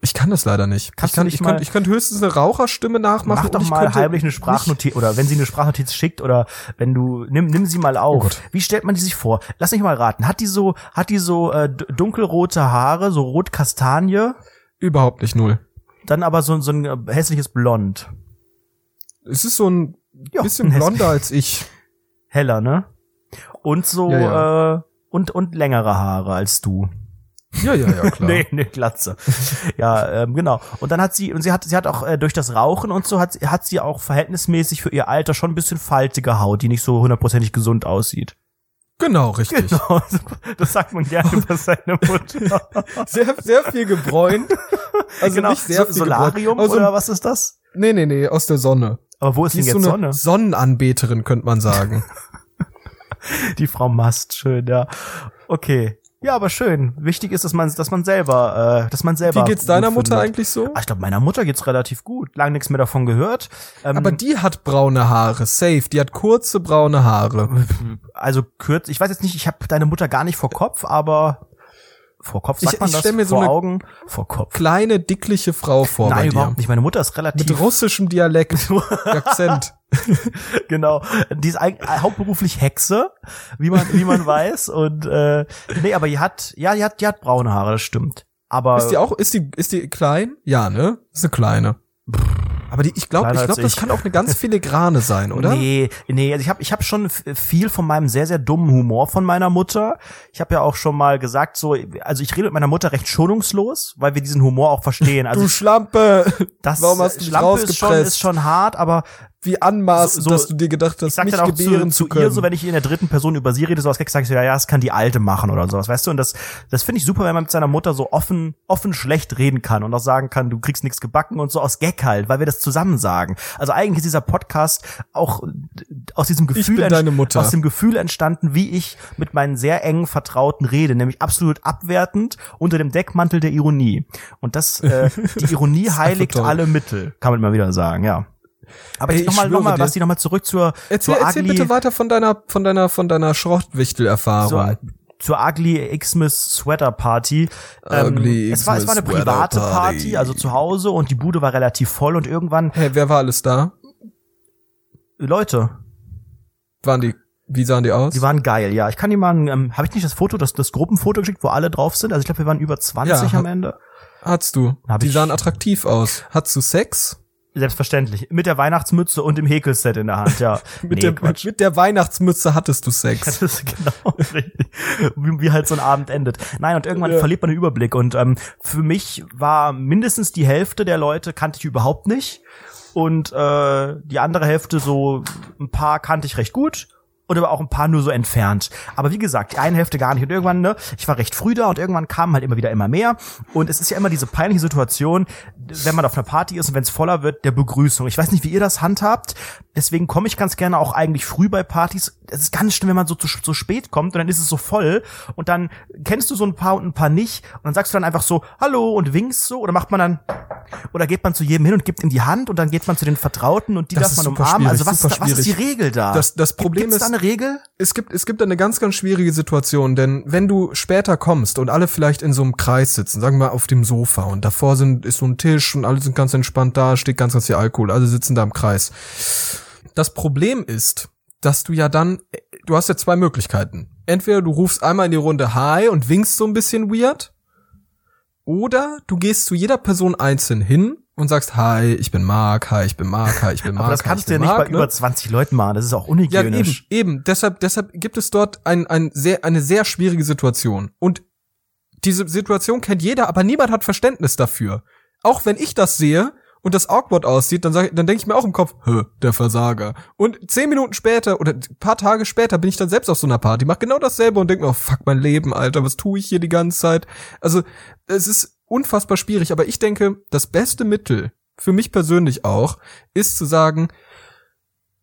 Ich kann das leider nicht. Kannst ich kann, du nicht ich, mal- ich könnte höchstens eine Raucherstimme nachmachen. Mach doch mal könnte heimlich eine Sprachnotiz oder wenn sie eine Sprachnotiz schickt oder wenn du nimm nimm sie mal auf. Oh. Wie stellt man die sich vor? Lass mich mal raten. Hat die so hat die so äh, dunkelrote Haare, so rot Kastanie, Überhaupt nicht null. dann aber so so ein äh, hässliches Blond. Es ist so ein Ja, bisschen ein blonder als ich. heller, ne? Und so Ja, äh und und längere Haare als du. Ja, ja, ja, klar. Nee, nee, Glatze. ja, ähm, genau. Und dann hat sie, und sie hat, sie hat auch äh, durch das Rauchen und so, hat, sie- hat sie auch verhältnismäßig für ihr Alter schon ein bisschen faltige Haut, die nicht so hundertprozentig gesund aussieht. Genau, richtig. Genau, das sagt man gerne über seine Mutter. Sehr, sehr viel gebräunt. Also genau, nicht sehr so, viel Solarium. Also, oder was ist das? Nee, nee, nee, aus der Sonne. Aber wo ist Die denn ist jetzt so eine Sonne? Sonnenanbeterin, könnte man sagen. Die Frau Mast, schön, ja. Okay. Ja, aber schön. Wichtig ist, dass man, dass man selber, äh, dass man selber. Wie geht's deiner Mutter findet. eigentlich so? Ah, ich glaube, meiner Mutter geht's relativ gut. Lang nichts mehr davon gehört. Ähm, Aber die hat braune Haare, safe. Die hat kurze braune Haare. also kurz, ich weiß jetzt nicht, ich habe deine Mutter gar nicht vor Kopf, aber vor Kopf sagt Ich- man ich das, mir so vor eine Augen, vor Kopf. Kleine, dickliche Frau vor Nein, dir. überhaupt nicht. Meine Mutter ist relativ Mit russischem Dialekt, Akzent. genau. Die ist eigentlich hauptberuflich Hexe, wie man wie man weiß und äh, nee, aber die hat ja, die hat die hat braune Haare, das stimmt. Aber Ist die auch, ist die, ist die klein? Ja, ne? Ist eine kleine. Aber die, ich glaube, ich glaube, das ich. kann auch eine ganz filigrane sein, oder? Nee, nee, also ich habe ich hab schon viel von meinem sehr, sehr dummen Humor von meiner Mutter. Ich habe ja auch schon mal gesagt, so, also ich rede mit meiner Mutter recht schonungslos, weil wir diesen Humor auch verstehen. Also du Schlampe! das Warum hast du Schlampe ist schon, ist schon hart, aber Wie anmaßend, So- so- dass du dir gedacht hast, mich gebären zu, zu können. ihr, so wenn ich in der dritten Person über sie rede, so was Gag, sag ich so, ja, ja, das kann die Alte machen oder sowas, weißt du? Und das, das finde ich super, wenn man mit seiner Mutter so offen, offen schlecht reden kann und auch sagen kann, du kriegst nichts gebacken und so aus Gag halt, weil wir das zusammen sagen. Also eigentlich ist dieser Podcast auch aus diesem Gefühl, aus dem Gefühl entstanden, wie ich mit meinen sehr engen Vertrauten rede, nämlich absolut abwertend unter dem Deckmantel der Ironie. Und das, äh, die Ironie heiligt alle Mittel, kann man immer wieder sagen, ja. Aber ich nochmal, nochmal, dir. Basti, nochmal zurück zur, Erzähl, zur erzähl ugly, bitte weiter von deiner, von deiner, von deiner Schrottwichtel-Erfahrung. zur, zur ugly Xmas Sweater Party. Ugly es war, es war eine private Party. Party, also zu Hause und die Bude war relativ voll und irgendwann, Hey, wer war alles da? Leute, Waren die, wie sahen die aus? die waren geil, ja. Ich kann dir mal, ähm, habe ich nicht das Foto, das, das Gruppenfoto geschickt, wo alle drauf sind? Also ich glaube, wir waren über 20 Ja, am Ende. Hattest du. Hab die ich- sahen attraktiv aus. Hattest du Sex? Selbstverständlich. Mit der Weihnachtsmütze und dem Häkelset in der Hand, ja. Mit, Nee, der, Quatsch. mit der Weihnachtsmütze hattest du Sex. Genau richtig. Wie, wie halt so ein Abend endet. Nein, und irgendwann Ja. verliert man den Überblick. Und ähm, für mich war mindestens die Hälfte der Leute kannte ich überhaupt nicht. Und äh, die andere Hälfte so ein paar kannte ich recht gut. Und aber auch ein paar nur so entfernt. Aber wie gesagt, die eine Hälfte gar nicht. Und irgendwann, ne, ich war recht früh da und irgendwann kamen halt immer wieder immer mehr. Und es ist ja immer diese peinliche Situation, wenn man auf einer Party ist und wenn es voller wird, der Begrüßung. Ich weiß nicht, wie ihr das handhabt. Deswegen komme ich ganz gerne auch eigentlich früh bei Partys. Es ist ganz schlimm, wenn man so zu so spät kommt und dann ist es so voll und dann kennst du so ein paar und ein paar nicht und dann sagst du dann einfach so Hallo und winkst so oder macht man dann oder geht man zu jedem hin und gibt ihm die Hand und dann geht man zu den Vertrauten und die Das darf man umarmen. Also was, super ist da- was ist die. Regel da? Das- das Problem Gibt's ist- eine Regel? Es gibt, es gibt eine ganz, ganz schwierige Situation, denn wenn du später kommst und alle vielleicht in so einem Kreis sitzen, sagen wir auf dem Sofa und davor sind, ist so ein Tisch und alle sind ganz entspannt da, steht ganz, ganz viel Alkohol, alle sitzen da im Kreis. Das Problem ist, dass du ja dann, du hast ja zwei Möglichkeiten. Entweder du rufst einmal in die Runde Hi und winkst so ein bisschen weird, oder du gehst zu jeder Person einzeln hin und sagst Hi, ich bin Mark, Hi, ich bin Mark, Hi, ich bin Mark. Aber das hi, kannst ich du ja bin nicht Mark, bei ne? über 20 Leuten machen. Das ist auch Ja, eben, unhygienisch. eben. Deshalb, deshalb gibt es dort ein, ein sehr, eine sehr schwierige Situation. Und diese Situation kennt jeder, aber niemand hat Verständnis dafür. Auch wenn ich das sehe und das awkward aussieht, dann, sag, dann denke ich mir auch im Kopf, Hö, der Versager. Und zehn Minuten später oder ein paar Tage später bin ich dann selbst auf so einer Party, mach genau dasselbe und denke mir, oh fuck mein Leben, Alter, was tue ich hier die ganze Zeit? Also, es ist unfassbar schwierig, aber ich denke, das beste Mittel, für mich persönlich auch, ist zu sagen,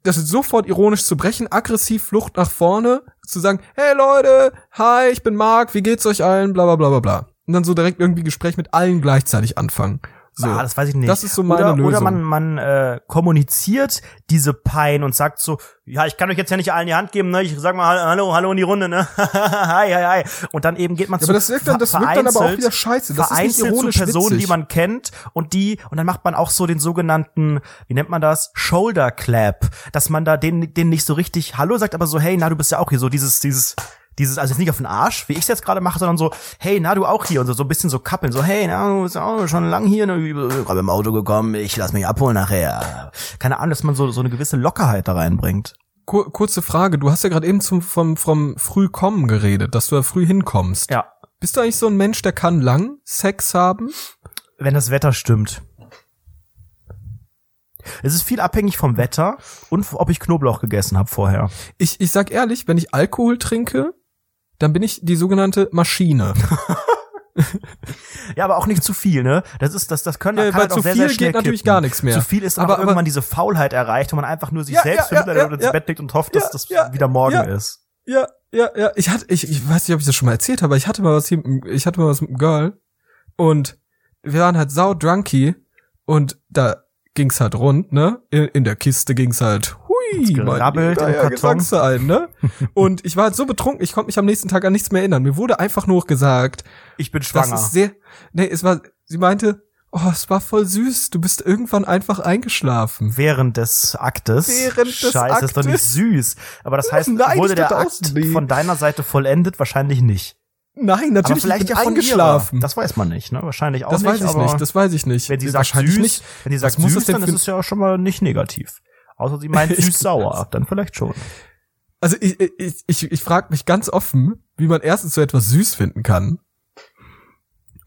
das ist sofort ironisch zu brechen, aggressiv Flucht nach vorne, zu sagen, hey Leute, hi, ich bin Marc, wie geht's euch allen, bla bla bla bla bla. Und dann so direkt irgendwie Gespräch mit allen gleichzeitig anfangen. So. Ah, das weiß ich nicht. Das ist so meine oder, Lösung. Oder man, man äh, kommuniziert diese Pein und sagt so, ja, ich kann euch jetzt ja nicht allen die Hand geben, ne? Ich sag mal hallo, hallo in die Runde, ne? hi, hi, hi. Und dann eben geht man Ja, zu aber das wirkt dann- das wirkt dann aber auch wieder scheiße. Das ist nicht zu Personen, witzig. die man kennt und die und dann macht man auch so den sogenannten, wie nennt man das? Shoulder Clap, dass man da den den nicht so richtig Hallo sagt, aber so hey, na, du bist ja auch hier so dieses dieses dieses, also jetzt nicht auf den Arsch, wie ich es jetzt gerade mache, sondern so, hey, na, du auch hier und so, so ein bisschen so kappeln, so, hey, na, du bist auch schon lang hier, ne, gerade im Auto gekommen, ich lass mich abholen nachher. Keine Ahnung, dass man so, so eine gewisse Lockerheit da reinbringt. Kur kurze Frage, du hast ja gerade eben zum, vom, vom Frühkommen geredet, dass du ja früh hinkommst. Ja. Bist du eigentlich so ein Mensch, der kann lang Sex haben? Wenn das Wetter stimmt. Es ist viel abhängig vom Wetter und ob ich Knoblauch gegessen habe vorher. Ich, ich sag ehrlich, wenn ich Alkohol trinke, dann bin ich die sogenannte Maschine. Ja, aber auch nicht zu viel, ne? Das ist, das, das können Äh, kann halt auch zu sehr, viel sehr schnell geht natürlich kippen. gar nichts mehr. Zu viel ist Aber- aber, irgendwann diese Faulheit erreicht, wo man einfach nur sich Ja, selbst ja, ja, und ins ja. Bett legt und hofft, dass Ja, das ja, wieder morgen ja. ist. Ja, ja, ja. Ich hatte, ich, ich weiß nicht, ob ich das schon mal erzählt habe, aber ich hatte mal was hier, ich hatte mal was mit einem Girl und wir waren halt sau drunky und da ging's halt rund, ne? In, in der Kiste ging's halt, hui, gerabbelt im Karton. Gesangsverein, ne? und ich war halt so betrunken, ich konnte mich am nächsten Tag an nichts mehr erinnern. Mir wurde einfach nur gesagt, Ich bin das schwanger. ist sehr, nee, es war, sie meinte, oh, es war voll süß, du bist irgendwann einfach eingeschlafen. Während des Aktes. Während des Scheiße, ist doch nicht Aktes. süß. Aber das heißt, Nein, wurde der Akt auch von deiner Seite vollendet? Wahrscheinlich nicht. Nein, Aber natürlich, vielleicht ich bin ja eingeschlafen. Das weiß man nicht, ne? Wahrscheinlich auch Das nicht. weiß ich aber nicht, das weiß ich nicht. wenn sie sagt süß, nicht. wenn sie sagt muss süß, das dann ist es ja schon mal nicht negativ. Außer sie meint süß-sauer, dann vielleicht schon. Also ich, ich, ich, ich frage mich ganz offen, wie man erstens so etwas süß finden kann.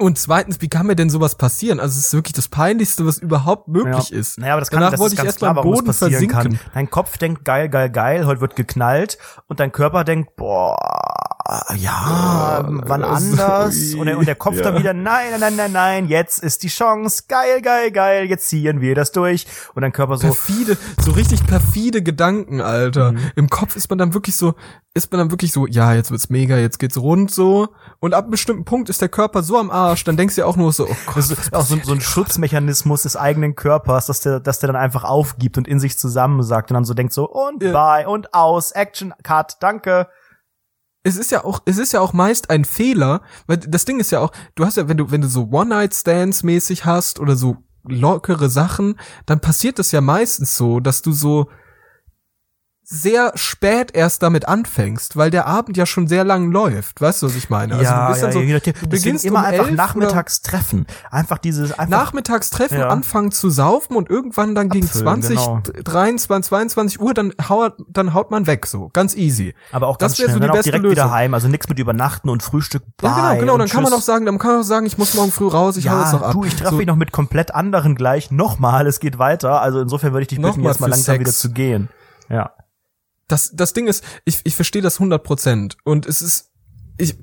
Und zweitens, wie kann mir denn sowas passieren? Also es ist wirklich das Peinlichste, was überhaupt möglich ja. ist. Naja, aber das kann Danach das wollte ist ich ganz erst klar, mal am warum Boden passieren versinken. kann. Dein Kopf denkt geil, geil, geil, heute wird geknallt und dein Körper denkt, boah, ja, wann also, anders? Und der, und der Kopf ja. dann wieder, nein, nein, nein, nein, nein, jetzt ist die Chance, geil, geil, geil, jetzt ziehen wir das durch. Und dein Körper so, Perfide, so richtig perfide Gedanken, Alter. Mhm. Im Kopf ist man dann wirklich so, ist man dann wirklich so, ja, jetzt wird's mega, jetzt geht's rund so. Und ab einem bestimmten Punkt ist der Körper so am Arsch, dann denkst du ja auch nur so, oh Gott, das ist auch so, so ein Schutzmechanismus des eigenen Körpers, dass der, dass der dann einfach aufgibt und in sich zusammensagt und dann so denkt so, und Ja. bye und aus, Action, Cut, danke. Es ist ja auch, es ist ja auch meist ein Fehler, weil das Ding ist ja auch, du hast ja, wenn du, wenn du so One-Night-Stands mäßig hast oder so lockere Sachen, dann passiert es ja meistens so, dass du so sehr spät erst damit anfängst, weil der Abend ja schon sehr lang läuft. Weißt du, was ich meine? Also du bist dann so, nachdem. du beginnst immer um einfach 11 nachmittags treffen. Einfach dieses, einfach nachmittags treffen, Ja. anfangen zu saufen und irgendwann dann gegen Abfüllen, 20, genau. 23, 22 Uhr, dann haut, dann haut man weg, so. Ganz easy. aber auch das ganz wär schnell, so die beste direkt Lösung. wieder heim. Also nichts mit Übernachten und Frühstück. Ja, genau, bye genau. Dann kann man auch sagen, dann kann man auch sagen, ich muss morgen früh raus, ich hau jetzt noch ja, ab. du, ich treffe So, mich noch mit komplett anderen gleich nochmal. Es geht weiter. Also insofern würde ich dich bitten, Nochmal jetzt mal für langsam Sex. wieder zu gehen. Ja. Das, das Ding ist, ich, ich verstehe das 100 Prozent. Und es ist, ich,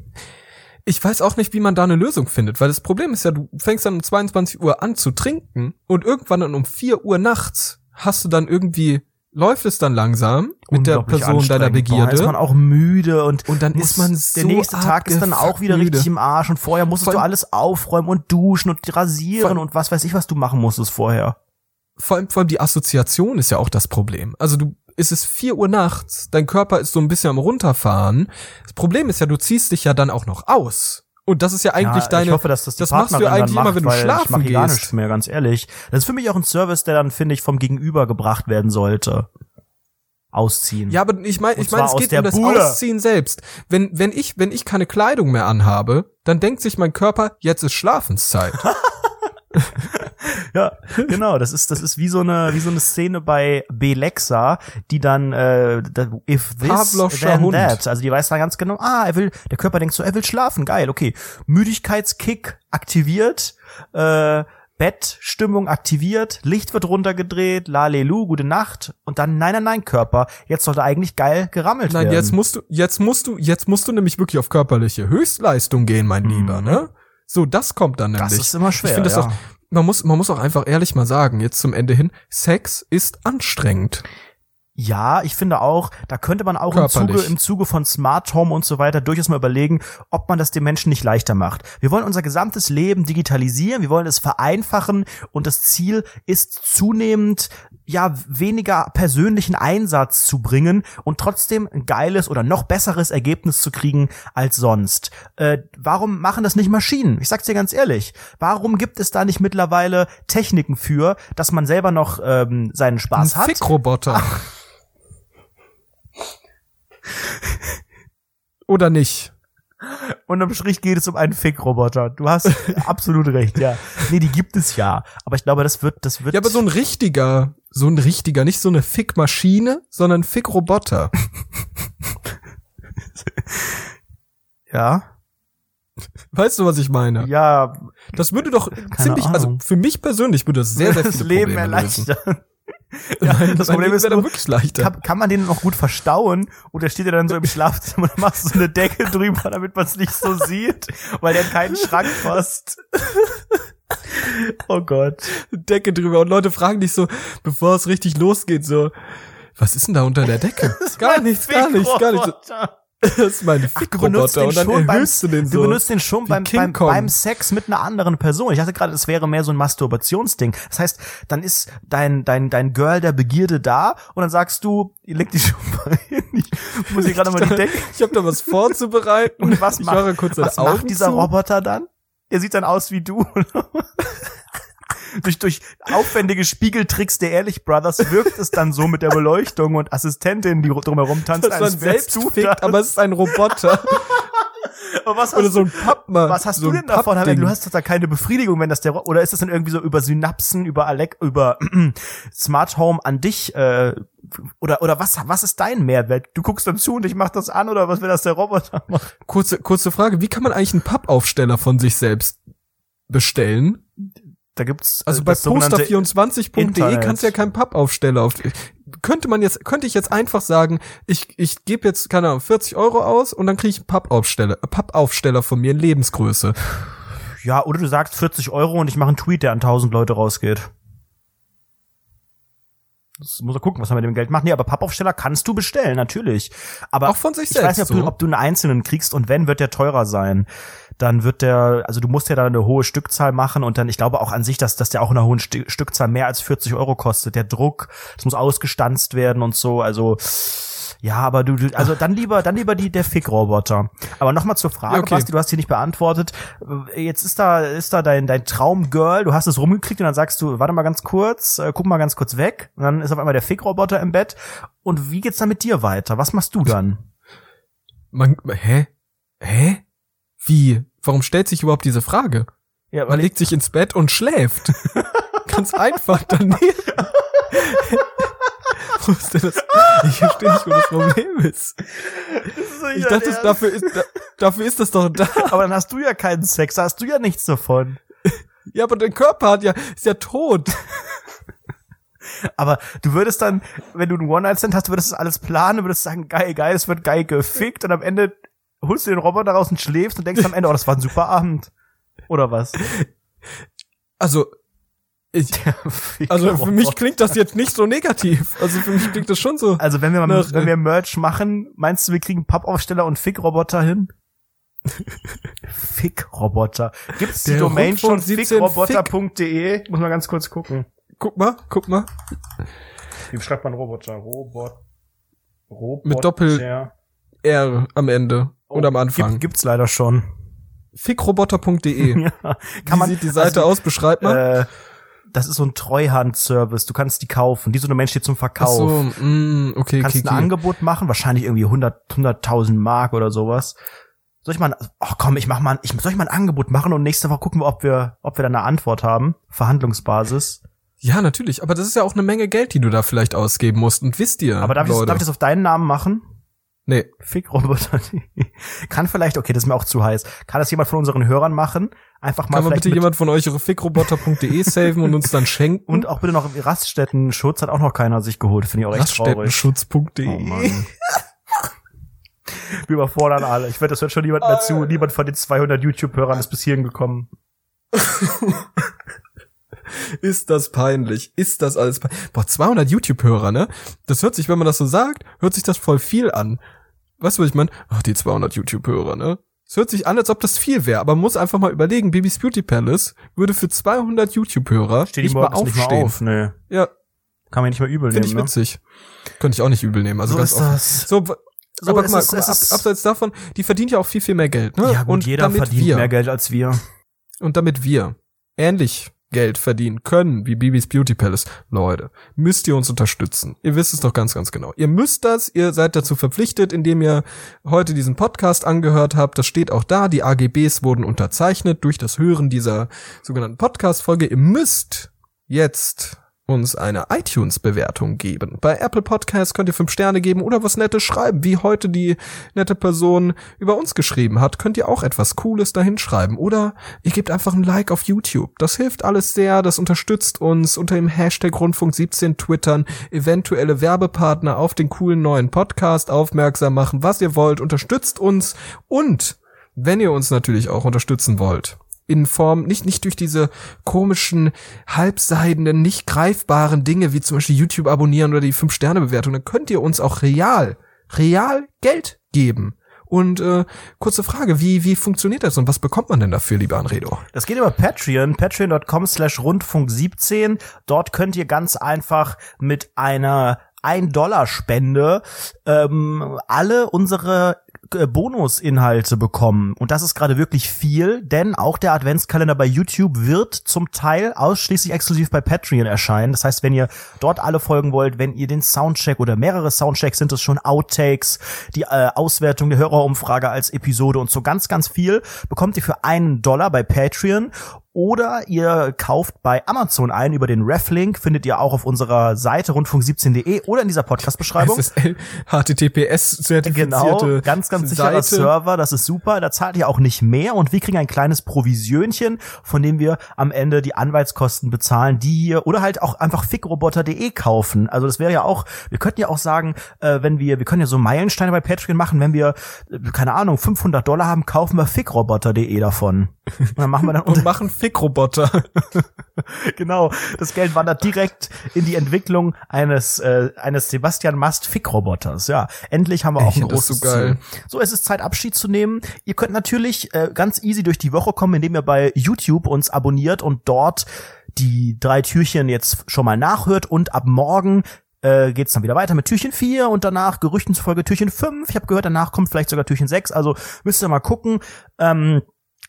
ich weiß auch nicht, wie man da eine Lösung findet, weil das Problem ist ja, du fängst dann um 22 Uhr an zu trinken und irgendwann dann um 4 Uhr nachts hast du dann irgendwie, läuft es dann langsam mit der Person deiner anstrengend. Boah, Dann ist man Begierde. auch müde und, Und dann ist man so der nächste Tag ist dann auch wieder abgefuckt richtig im Arsch und vorher musstest Vor du allem- alles aufräumen und duschen und rasieren und was weiß ich, was du machen musstest vorher. Vor allem, vor allem die Assoziation ist ja auch das Problem. Also du, ist es 4 Uhr nachts, dein Körper ist so ein bisschen am runterfahren. Das Problem ist ja, du ziehst dich ja dann auch noch aus. Und das ist ja eigentlich ja, deine, ich hoffe, dass das die das machst du Partnerin eigentlich dann immer, macht, wenn du weil ich schlafen mach hier gar gehst. nichts mehr, ganz ehrlich. Das ist für mich auch ein Service, der dann, finde ich, vom Gegenüber gebracht werden sollte. Ausziehen. Ja, aber ich meine, ich meine, es geht um das Bude. Ausziehen selbst. Wenn, wenn ich, wenn ich keine Kleidung mehr anhabe, dann denkt sich mein Körper, jetzt ist Schlafenszeit. Ja, genau. Das ist, das ist wie so eine, wie so eine Szene bei Belexa, die dann, äh, da- if this, Pavlovscher then Hund. that. Also die weiß dann ganz genau, ah, er will, der Körper denkt so, er will schlafen, geil, okay. Müdigkeitskick aktiviert, äh, Bettstimmung aktiviert, Licht wird runtergedreht, lalelu, gute Nacht und dann nein, nein, nein, Körper, jetzt sollte eigentlich geil gerammelt Nein, werden. jetzt musst du, jetzt musst du, jetzt musst du nämlich wirklich auf körperliche Höchstleistung gehen, mein Lieber, ne? So, das kommt dann Mhm. Das nämlich. ist immer schwer, Ich finde das ja. auch, man muss, man muss auch einfach ehrlich mal sagen, jetzt zum Ende hin, Sex ist anstrengend. Ja, ich finde auch, da könnte man auch im. Zuge, im Zuge von Smart Home und so weiter durchaus mal überlegen, ob man das den Menschen nicht leichter macht. Wir wollen unser gesamtes Leben digitalisieren, wir wollen es vereinfachen und das Ziel ist zunehmend, ja, weniger persönlichen Einsatz zu bringen und trotzdem ein geiles oder noch besseres Ergebnis zu kriegen als sonst. Äh, warum machen das nicht Maschinen? Ich sag's dir ganz ehrlich. Warum gibt es da nicht mittlerweile Techniken für, dass man selber noch ähm, seinen Spaß Ein hat? Fickroboter. Oder nicht? Unterm Strich geht es um einen Fickroboter. Du hast absolut recht, ja. Nee, die gibt es ja. Aber ich glaube, das wird, das wird. Ja, aber so ein richtiger, so ein richtiger, nicht so eine Fickmaschine, sondern ein Fickroboter. ja, Weißt du, was ich meine? ja, Das würde doch ziemlich, Ahnung. also für mich persönlich würde das sehr, sehr das viele Leben Probleme lösen. Ja, das Problem ist nur, wirklich leichter. Kann, kann man den noch gut verstauen oder steht er dann so im Schlafzimmer und machst so eine Decke drüber, damit man es nicht so sieht, weil der in keinen Schrank passt. Oh Gott. Decke drüber und Leute fragen dich so, bevor es richtig losgeht, so, was ist denn da unter der Decke? gar nichts, gar nichts, gar nichts. Das ist benutzt Fickroboter den und dann schon beim, erhöhst du den so. du benutzt den schon beim, beim, beim Sex mit einer anderen Person. Ich dachte gerade, es wäre mehr so ein Masturbationsding. Das heißt, dann ist dein, dein, dein Girl der Begierde da und dann sagst du, ihr legt die schon mal hin. Ich muss hier gerade mal die Decke. ich habe da was vorzubereiten. Und was ich macht, was macht dieser zu. Roboter dann? Er sieht dann aus wie du. durch, durch aufwendige Spiegeltricks der Ehrlich Brothers wirkt es dann so mit der Beleuchtung und Assistentin, die drumherum tanzt, dass man als wärst selbst du fickt, das. aber es ist ein Roboter. Aber was Oder so ein Pappmann. Was hast so du denn davon? Du hast doch da keine Befriedigung, wenn das der oder ist das dann irgendwie so über Synapsen, über Alec, über Smart Home an dich äh, oder oder was was ist dein Mehrwert? Du guckst dann zu und ich mach das an oder was will das der Roboter machen? Kurze, kurze Frage, wie kann man eigentlich einen Pappaufsteller von sich selbst bestellen? Da gibt's äh, Also bei das sogenannte- poster24.de Internet. kannst du ja keinen Pappaufsteller auf. Könnte man jetzt, könnte ich jetzt einfach sagen, ich, ich gebe jetzt, keine Ahnung, 40 Euro aus und dann kriege ich einen Pappaufsteller, Pappaufsteller von mir in Lebensgröße. Ja, oder du sagst 40 Euro und ich mache einen Tweet, der an 1000 Leute rausgeht. Das muss er gucken, was er mit dem Geld macht. Nee, aber Pappaufsteller kannst du bestellen, natürlich. Aber Auch von sich ich weiß selbst, nicht, ob, du, ob du einen einzelnen kriegst und wenn, wird der teurer sein. Dann wird der, also du musst ja dann eine hohe Stückzahl machen und dann, ich glaube auch an sich, dass, dass der auch in einer hohen Sti- Stückzahl mehr als 40 Euro kostet. Der Druck, das muss ausgestanzt werden und so, also ja, aber du, du also dann lieber, dann lieber die der Fick-Roboter. Aber nochmal zur Frage, okay. Basti, du hast die nicht beantwortet. Jetzt ist da, ist da dein, dein Traumgirl, du hast es rumgekriegt und dann sagst du, warte mal ganz kurz, äh, guck mal ganz kurz weg. Und dann ist auf einmal der Fick-Roboter im Bett. Und wie geht's dann mit dir weiter? Was machst du dann? Man, hä? Hä? Wie? Warum stellt sich überhaupt diese Frage? Ja, Man legt sich ins Bett und schläft. Ganz einfach daneben. Ist? Ich verstehe nicht, wo das Problem ist. Ich dachte, dafür, ist, da, dafür ist das doch da. aber dann hast du ja keinen Sex, da hast du ja nichts davon. Ja, aber dein Körper hat ja, ist ja tot. Aber du würdest dann, wenn du einen One-Night-Stand hast, würdest du das alles planen, würdest sagen, geil, geil, es wird geil gefickt und am Ende holst du den Roboter raus und schläfst und denkst am Ende, oh, das war ein super Abend. Oder was? Also, ich, also für mich klingt das jetzt nicht so negativ. Also für mich klingt das schon so. Also wenn wir Nach, wenn äh, wir Merch machen, meinst du, wir kriegen Pappaufsteller und Fick-Roboter hin? Fick-Roboter. Gibt's die Der Domain schon? Rundfunk 17 Fickroboter.de? Muss man ganz kurz gucken. Guck mal, guck mal. Wie schreibt man Roboter? Robot. Roboter. Mit Doppel- R am Ende und am Anfang. Gibt, gibt's leider schon. Fickroboter.de. Ja. Wie sieht die Seite also, aus? Beschreib mal. Äh, das ist so ein Treuhand-Service. Du kannst die kaufen. Die so eine Mensch steht zum Ach Verkauf. so, mm, okay, kannst okay, ein okay. Angebot machen, wahrscheinlich irgendwie 100 100.000 Mark oder sowas. Soll ich mal, ein- ach komm, ich mach mal, ich soll ich mal ein Angebot machen und nächste Woche gucken wir, ob wir, ob wir da eine Antwort haben. Verhandlungsbasis. Ja, natürlich. Aber das ist ja auch eine Menge Geld, die du da vielleicht ausgeben musst. Und wisst ihr, Aber darf ich, darf ich das auf deinen Namen machen? Nee, Fickroboter. kann vielleicht, okay, das ist mir auch zu heiß. Kann das jemand von unseren Hörern machen? Einfach mal kann man bitte jemand von euch ihre fickroboter.de saven und uns dann schenken? und auch bitte noch Raststätten-Schutz hat auch noch keiner sich geholt. Finde ich auch echt traurig. Raststättenschutz.de. Oh Mann. Wir überfordern alle. Ich wette, das hört schon niemand mehr zu. Niemand von den 200 YouTube-Hörern ist bis hierhin gekommen. Ist das peinlich? Ist das alles peinlich? Boah, 200 YouTube-Hörer, ne? Das hört sich, wenn man das so sagt, hört sich das voll viel an. Weißt du, was ich meine? Ach, die 200 YouTube-Hörer, ne? Es hört sich an, als ob das viel wäre, aber man muss einfach mal überlegen, Bibis Beauty Palace würde für 200 YouTube-Hörer nicht mal morgens nicht mal aufstehen. auf. Nee. Ja, Kann man nicht mal übel finde nehmen, ich witzig. Könnte ich auch nicht übel nehmen, also So ganz ist offen. das. So, So, aber es guck mal, ist- guck mal es ab, abseits davon, die verdient ja auch viel, viel mehr Geld, ne? ne? Ja gut, und jeder verdient wir, mehr Geld als wir. Und damit wir ähnlich Geld verdienen können wie Bibis Beauty Palace, Leute, müsst ihr uns unterstützen. Ihr wisst es doch ganz, ganz genau. Ihr müsst das, ihr seid dazu verpflichtet, indem ihr heute diesen Podcast angehört habt. Das steht auch da. Die AGBs wurden unterzeichnet durch das Hören dieser sogenannten Podcast-Folge. Ihr müsst jetzt uns eine iTunes-Bewertung geben. Bei Apple Podcasts könnt ihr fünf Sterne geben oder was Nettes schreiben, wie heute die nette Person über uns geschrieben hat. Könnt ihr auch etwas Cooles dahin schreiben oder ihr gebt einfach ein Like auf YouTube. Das hilft alles sehr, das unterstützt uns unter dem Hashtag Rundfunk 17 twittern, eventuelle Werbepartner auf den coolen neuen Podcast aufmerksam machen, was ihr wollt, unterstützt uns und wenn ihr uns natürlich auch unterstützen wollt, in Form, nicht, nicht durch diese komischen, halbseidenen, nicht greifbaren Dinge, wie zum Beispiel YouTube abonnieren oder die 5-Sterne-Bewertung, dann könnt ihr uns auch real, real Geld geben. Und äh, kurze Frage, wie, wie funktioniert das und was bekommt man denn dafür, lieber Anredo? Das geht über Patreon, patreon.com slash rundfunk 17. Dort könnt ihr ganz einfach mit einer 1-Dollar-Spende ähm, alle unsere äh, Bonusinhalte bekommen. Und das ist gerade wirklich viel, denn auch der Adventskalender bei YouTube wird zum Teil ausschließlich exklusiv bei Patreon erscheinen. Das heißt, wenn ihr dort alle folgen wollt, wenn ihr den Soundcheck oder mehrere Soundchecks sind es schon Outtakes, die äh, Auswertung der Hörerumfrage als Episode und so ganz, ganz viel, bekommt ihr für einen Dollar bei Patreon oder ihr kauft bei Amazon ein über den Reflink, findet ihr auch auf unserer Seite rundfunk17.de oder in dieser Podcast-Beschreibung. HTTPS-zertifizierte Genau, ganz, ganz sicherer Seite. Server, das ist super. Da zahlt ihr auch nicht mehr und wir kriegen ein kleines Provisionchen, von dem wir am Ende die Anwaltskosten bezahlen, die hier oder halt auch einfach fickroboter.de kaufen. Also das wäre ja auch, wir könnten ja auch sagen, äh, wenn wir, wir können ja so Meilensteine bei Patreon machen, wenn wir, äh, keine Ahnung, 500 Dollar haben, kaufen wir fickroboter.de davon. Und dann machen wir dann und machen Fickroboter. genau, das Geld wandert direkt in die Entwicklung eines äh, eines Sebastian Mast Fickroboters. Ja, endlich haben wir Ey, auch ein das ist großes so geil. Ziel. So, es ist Zeit Abschied zu nehmen. Ihr könnt natürlich äh, ganz easy durch die Woche kommen, indem ihr bei YouTube uns abonniert und dort die drei Türchen jetzt schon mal nachhört und ab morgen äh, geht's dann wieder weiter mit Türchen 4 und danach Gerüchten zufolge Türchen 5. Ich habe gehört, danach kommt vielleicht sogar Türchen 6. Also müsst ihr mal gucken. Ähm,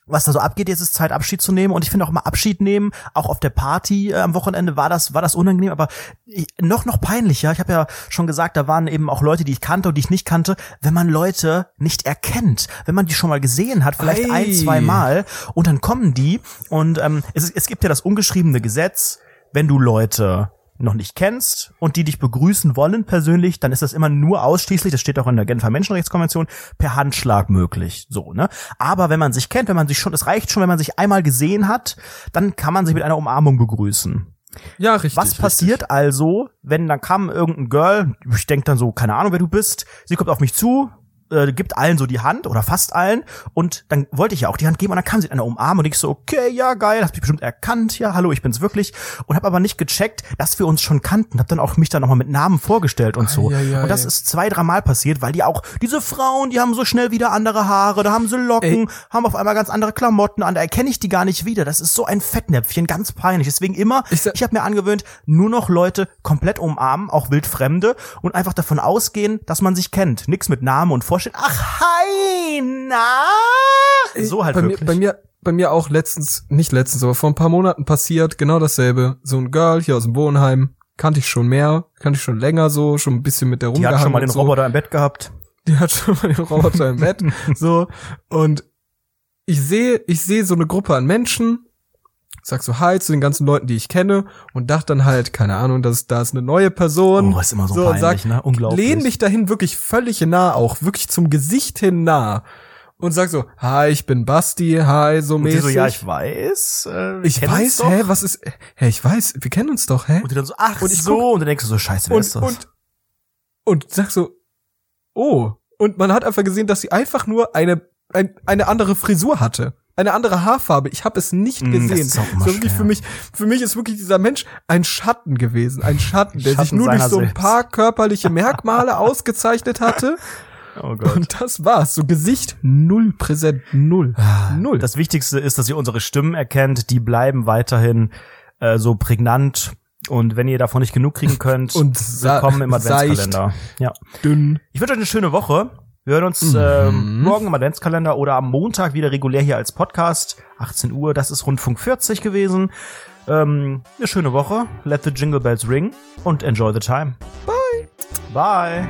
was da so abgeht, jetzt ist Zeit Abschied zu nehmen und ich finde auch mal Abschied nehmen, auch auf der Party äh, am Wochenende war das war das unangenehm, aber ich, noch noch peinlicher. Ich habe ja schon gesagt, da waren eben auch Leute, die ich kannte und die ich nicht kannte, wenn man Leute nicht erkennt, wenn man die schon mal gesehen hat, vielleicht Ei. ein, zwei Mal und dann kommen die und ähm, es, es gibt ja das ungeschriebene Gesetz, wenn du Leute noch nicht kennst und die dich begrüßen wollen persönlich, dann ist das immer nur ausschließlich, das steht auch in der Genfer Menschenrechtskonvention, per Handschlag möglich, so, ne? Aber wenn man sich kennt, wenn man sich schon, es reicht schon, wenn man sich einmal gesehen hat, dann kann man sich mit einer Umarmung begrüßen. Ja, richtig. Was passiert also, wenn dann kam irgendein Girl, ich denk dann so, keine Ahnung, wer du bist, sie kommt auf mich zu, äh, gibt allen so die Hand oder fast allen und dann wollte ich ja auch die Hand geben und dann kam sie in einer Umarmung und ich so, okay, ja, geil, hast mich bestimmt erkannt, ja, hallo, ich bin's wirklich und habe aber nicht gecheckt, dass wir uns schon kannten, hab dann auch mich dann nochmal mit Namen vorgestellt und so. Ei, ei, ei. Und das ist zwei, dreimal passiert, weil die auch, diese Frauen, die haben so schnell wieder andere Haare, da haben sie Locken, Ey. haben auf einmal ganz andere Klamotten an, da erkenne ich die gar nicht wieder. Das ist so ein Fettnäpfchen, ganz peinlich. Deswegen immer, Ich ich, habe mir angewöhnt, nur noch Leute komplett umarmen, auch wildfremde und einfach davon ausgehen, dass man sich kennt. Nix mit Namen und Vorstellen. Ach, hi, na? So halt bei wirklich. Mir, bei mir, bei mir auch letztens, nicht letztens, aber vor ein paar Monaten passiert, genau dasselbe. So ein Girl hier aus dem Wohnheim, kannte ich schon mehr, kannte ich schon länger so, schon ein bisschen mit der die rumgehangen. hat schon mal den so. Roboter im Bett gehabt. Die hat schon mal den Roboter im Bett. So. Und ich sehe, ich sehe so eine Gruppe an Menschen, sag so Hi zu den ganzen Leuten, die ich kenne und dachte dann halt, keine Ahnung, dass da ist eine neue Person. Oh, ist immer so und peinlich, ne? Unglaublich. Lehn mich dahin wirklich völlig nah, auch wirklich zum Gesicht hin nah. Und sag so, hi, ich bin Basti, hi, so Und sie mäßig. so, ja, ich weiß. Äh, ich weiß, hä, was ist, hä, ich weiß, wir kennen uns doch, hä? Und die dann so, ach Und ich so. Und dann denkst du so, scheiße, wer und, ist das? und, und sag so, oh. Und man hat einfach gesehen, dass sie einfach nur eine, ein, eine andere Frisur hatte. Eine andere Haarfarbe. Ich habe es nicht Mm, das gesehen. ist auch so wirklich für mich, für mich ist wirklich dieser Mensch ein Schatten gewesen. Ein Schatten, der sich Schatten nur durch so ein selbst. paar körperliche Merkmale ausgezeichnet hatte. oh Gott. Und das war's. So Gesicht null präsent, null. Null. Ah, Das Wichtigste ist, dass ihr unsere Stimmen erkennt. Die bleiben weiterhin äh, so prägnant. Und wenn ihr davon nicht genug kriegen könnt, Und willkommen im Adventskalender. Ja. dünn. Ich wünsche euch eine schöne Woche. Wir hören uns Mhm. ähm, morgen im Adventskalender oder am Montag wieder regulär hier als Podcast. 18 Uhr, das ist Rundfunk 40 gewesen. Ähm, eine schöne Woche. Let the Jingle Bells ring und enjoy the time. Bye. Bye.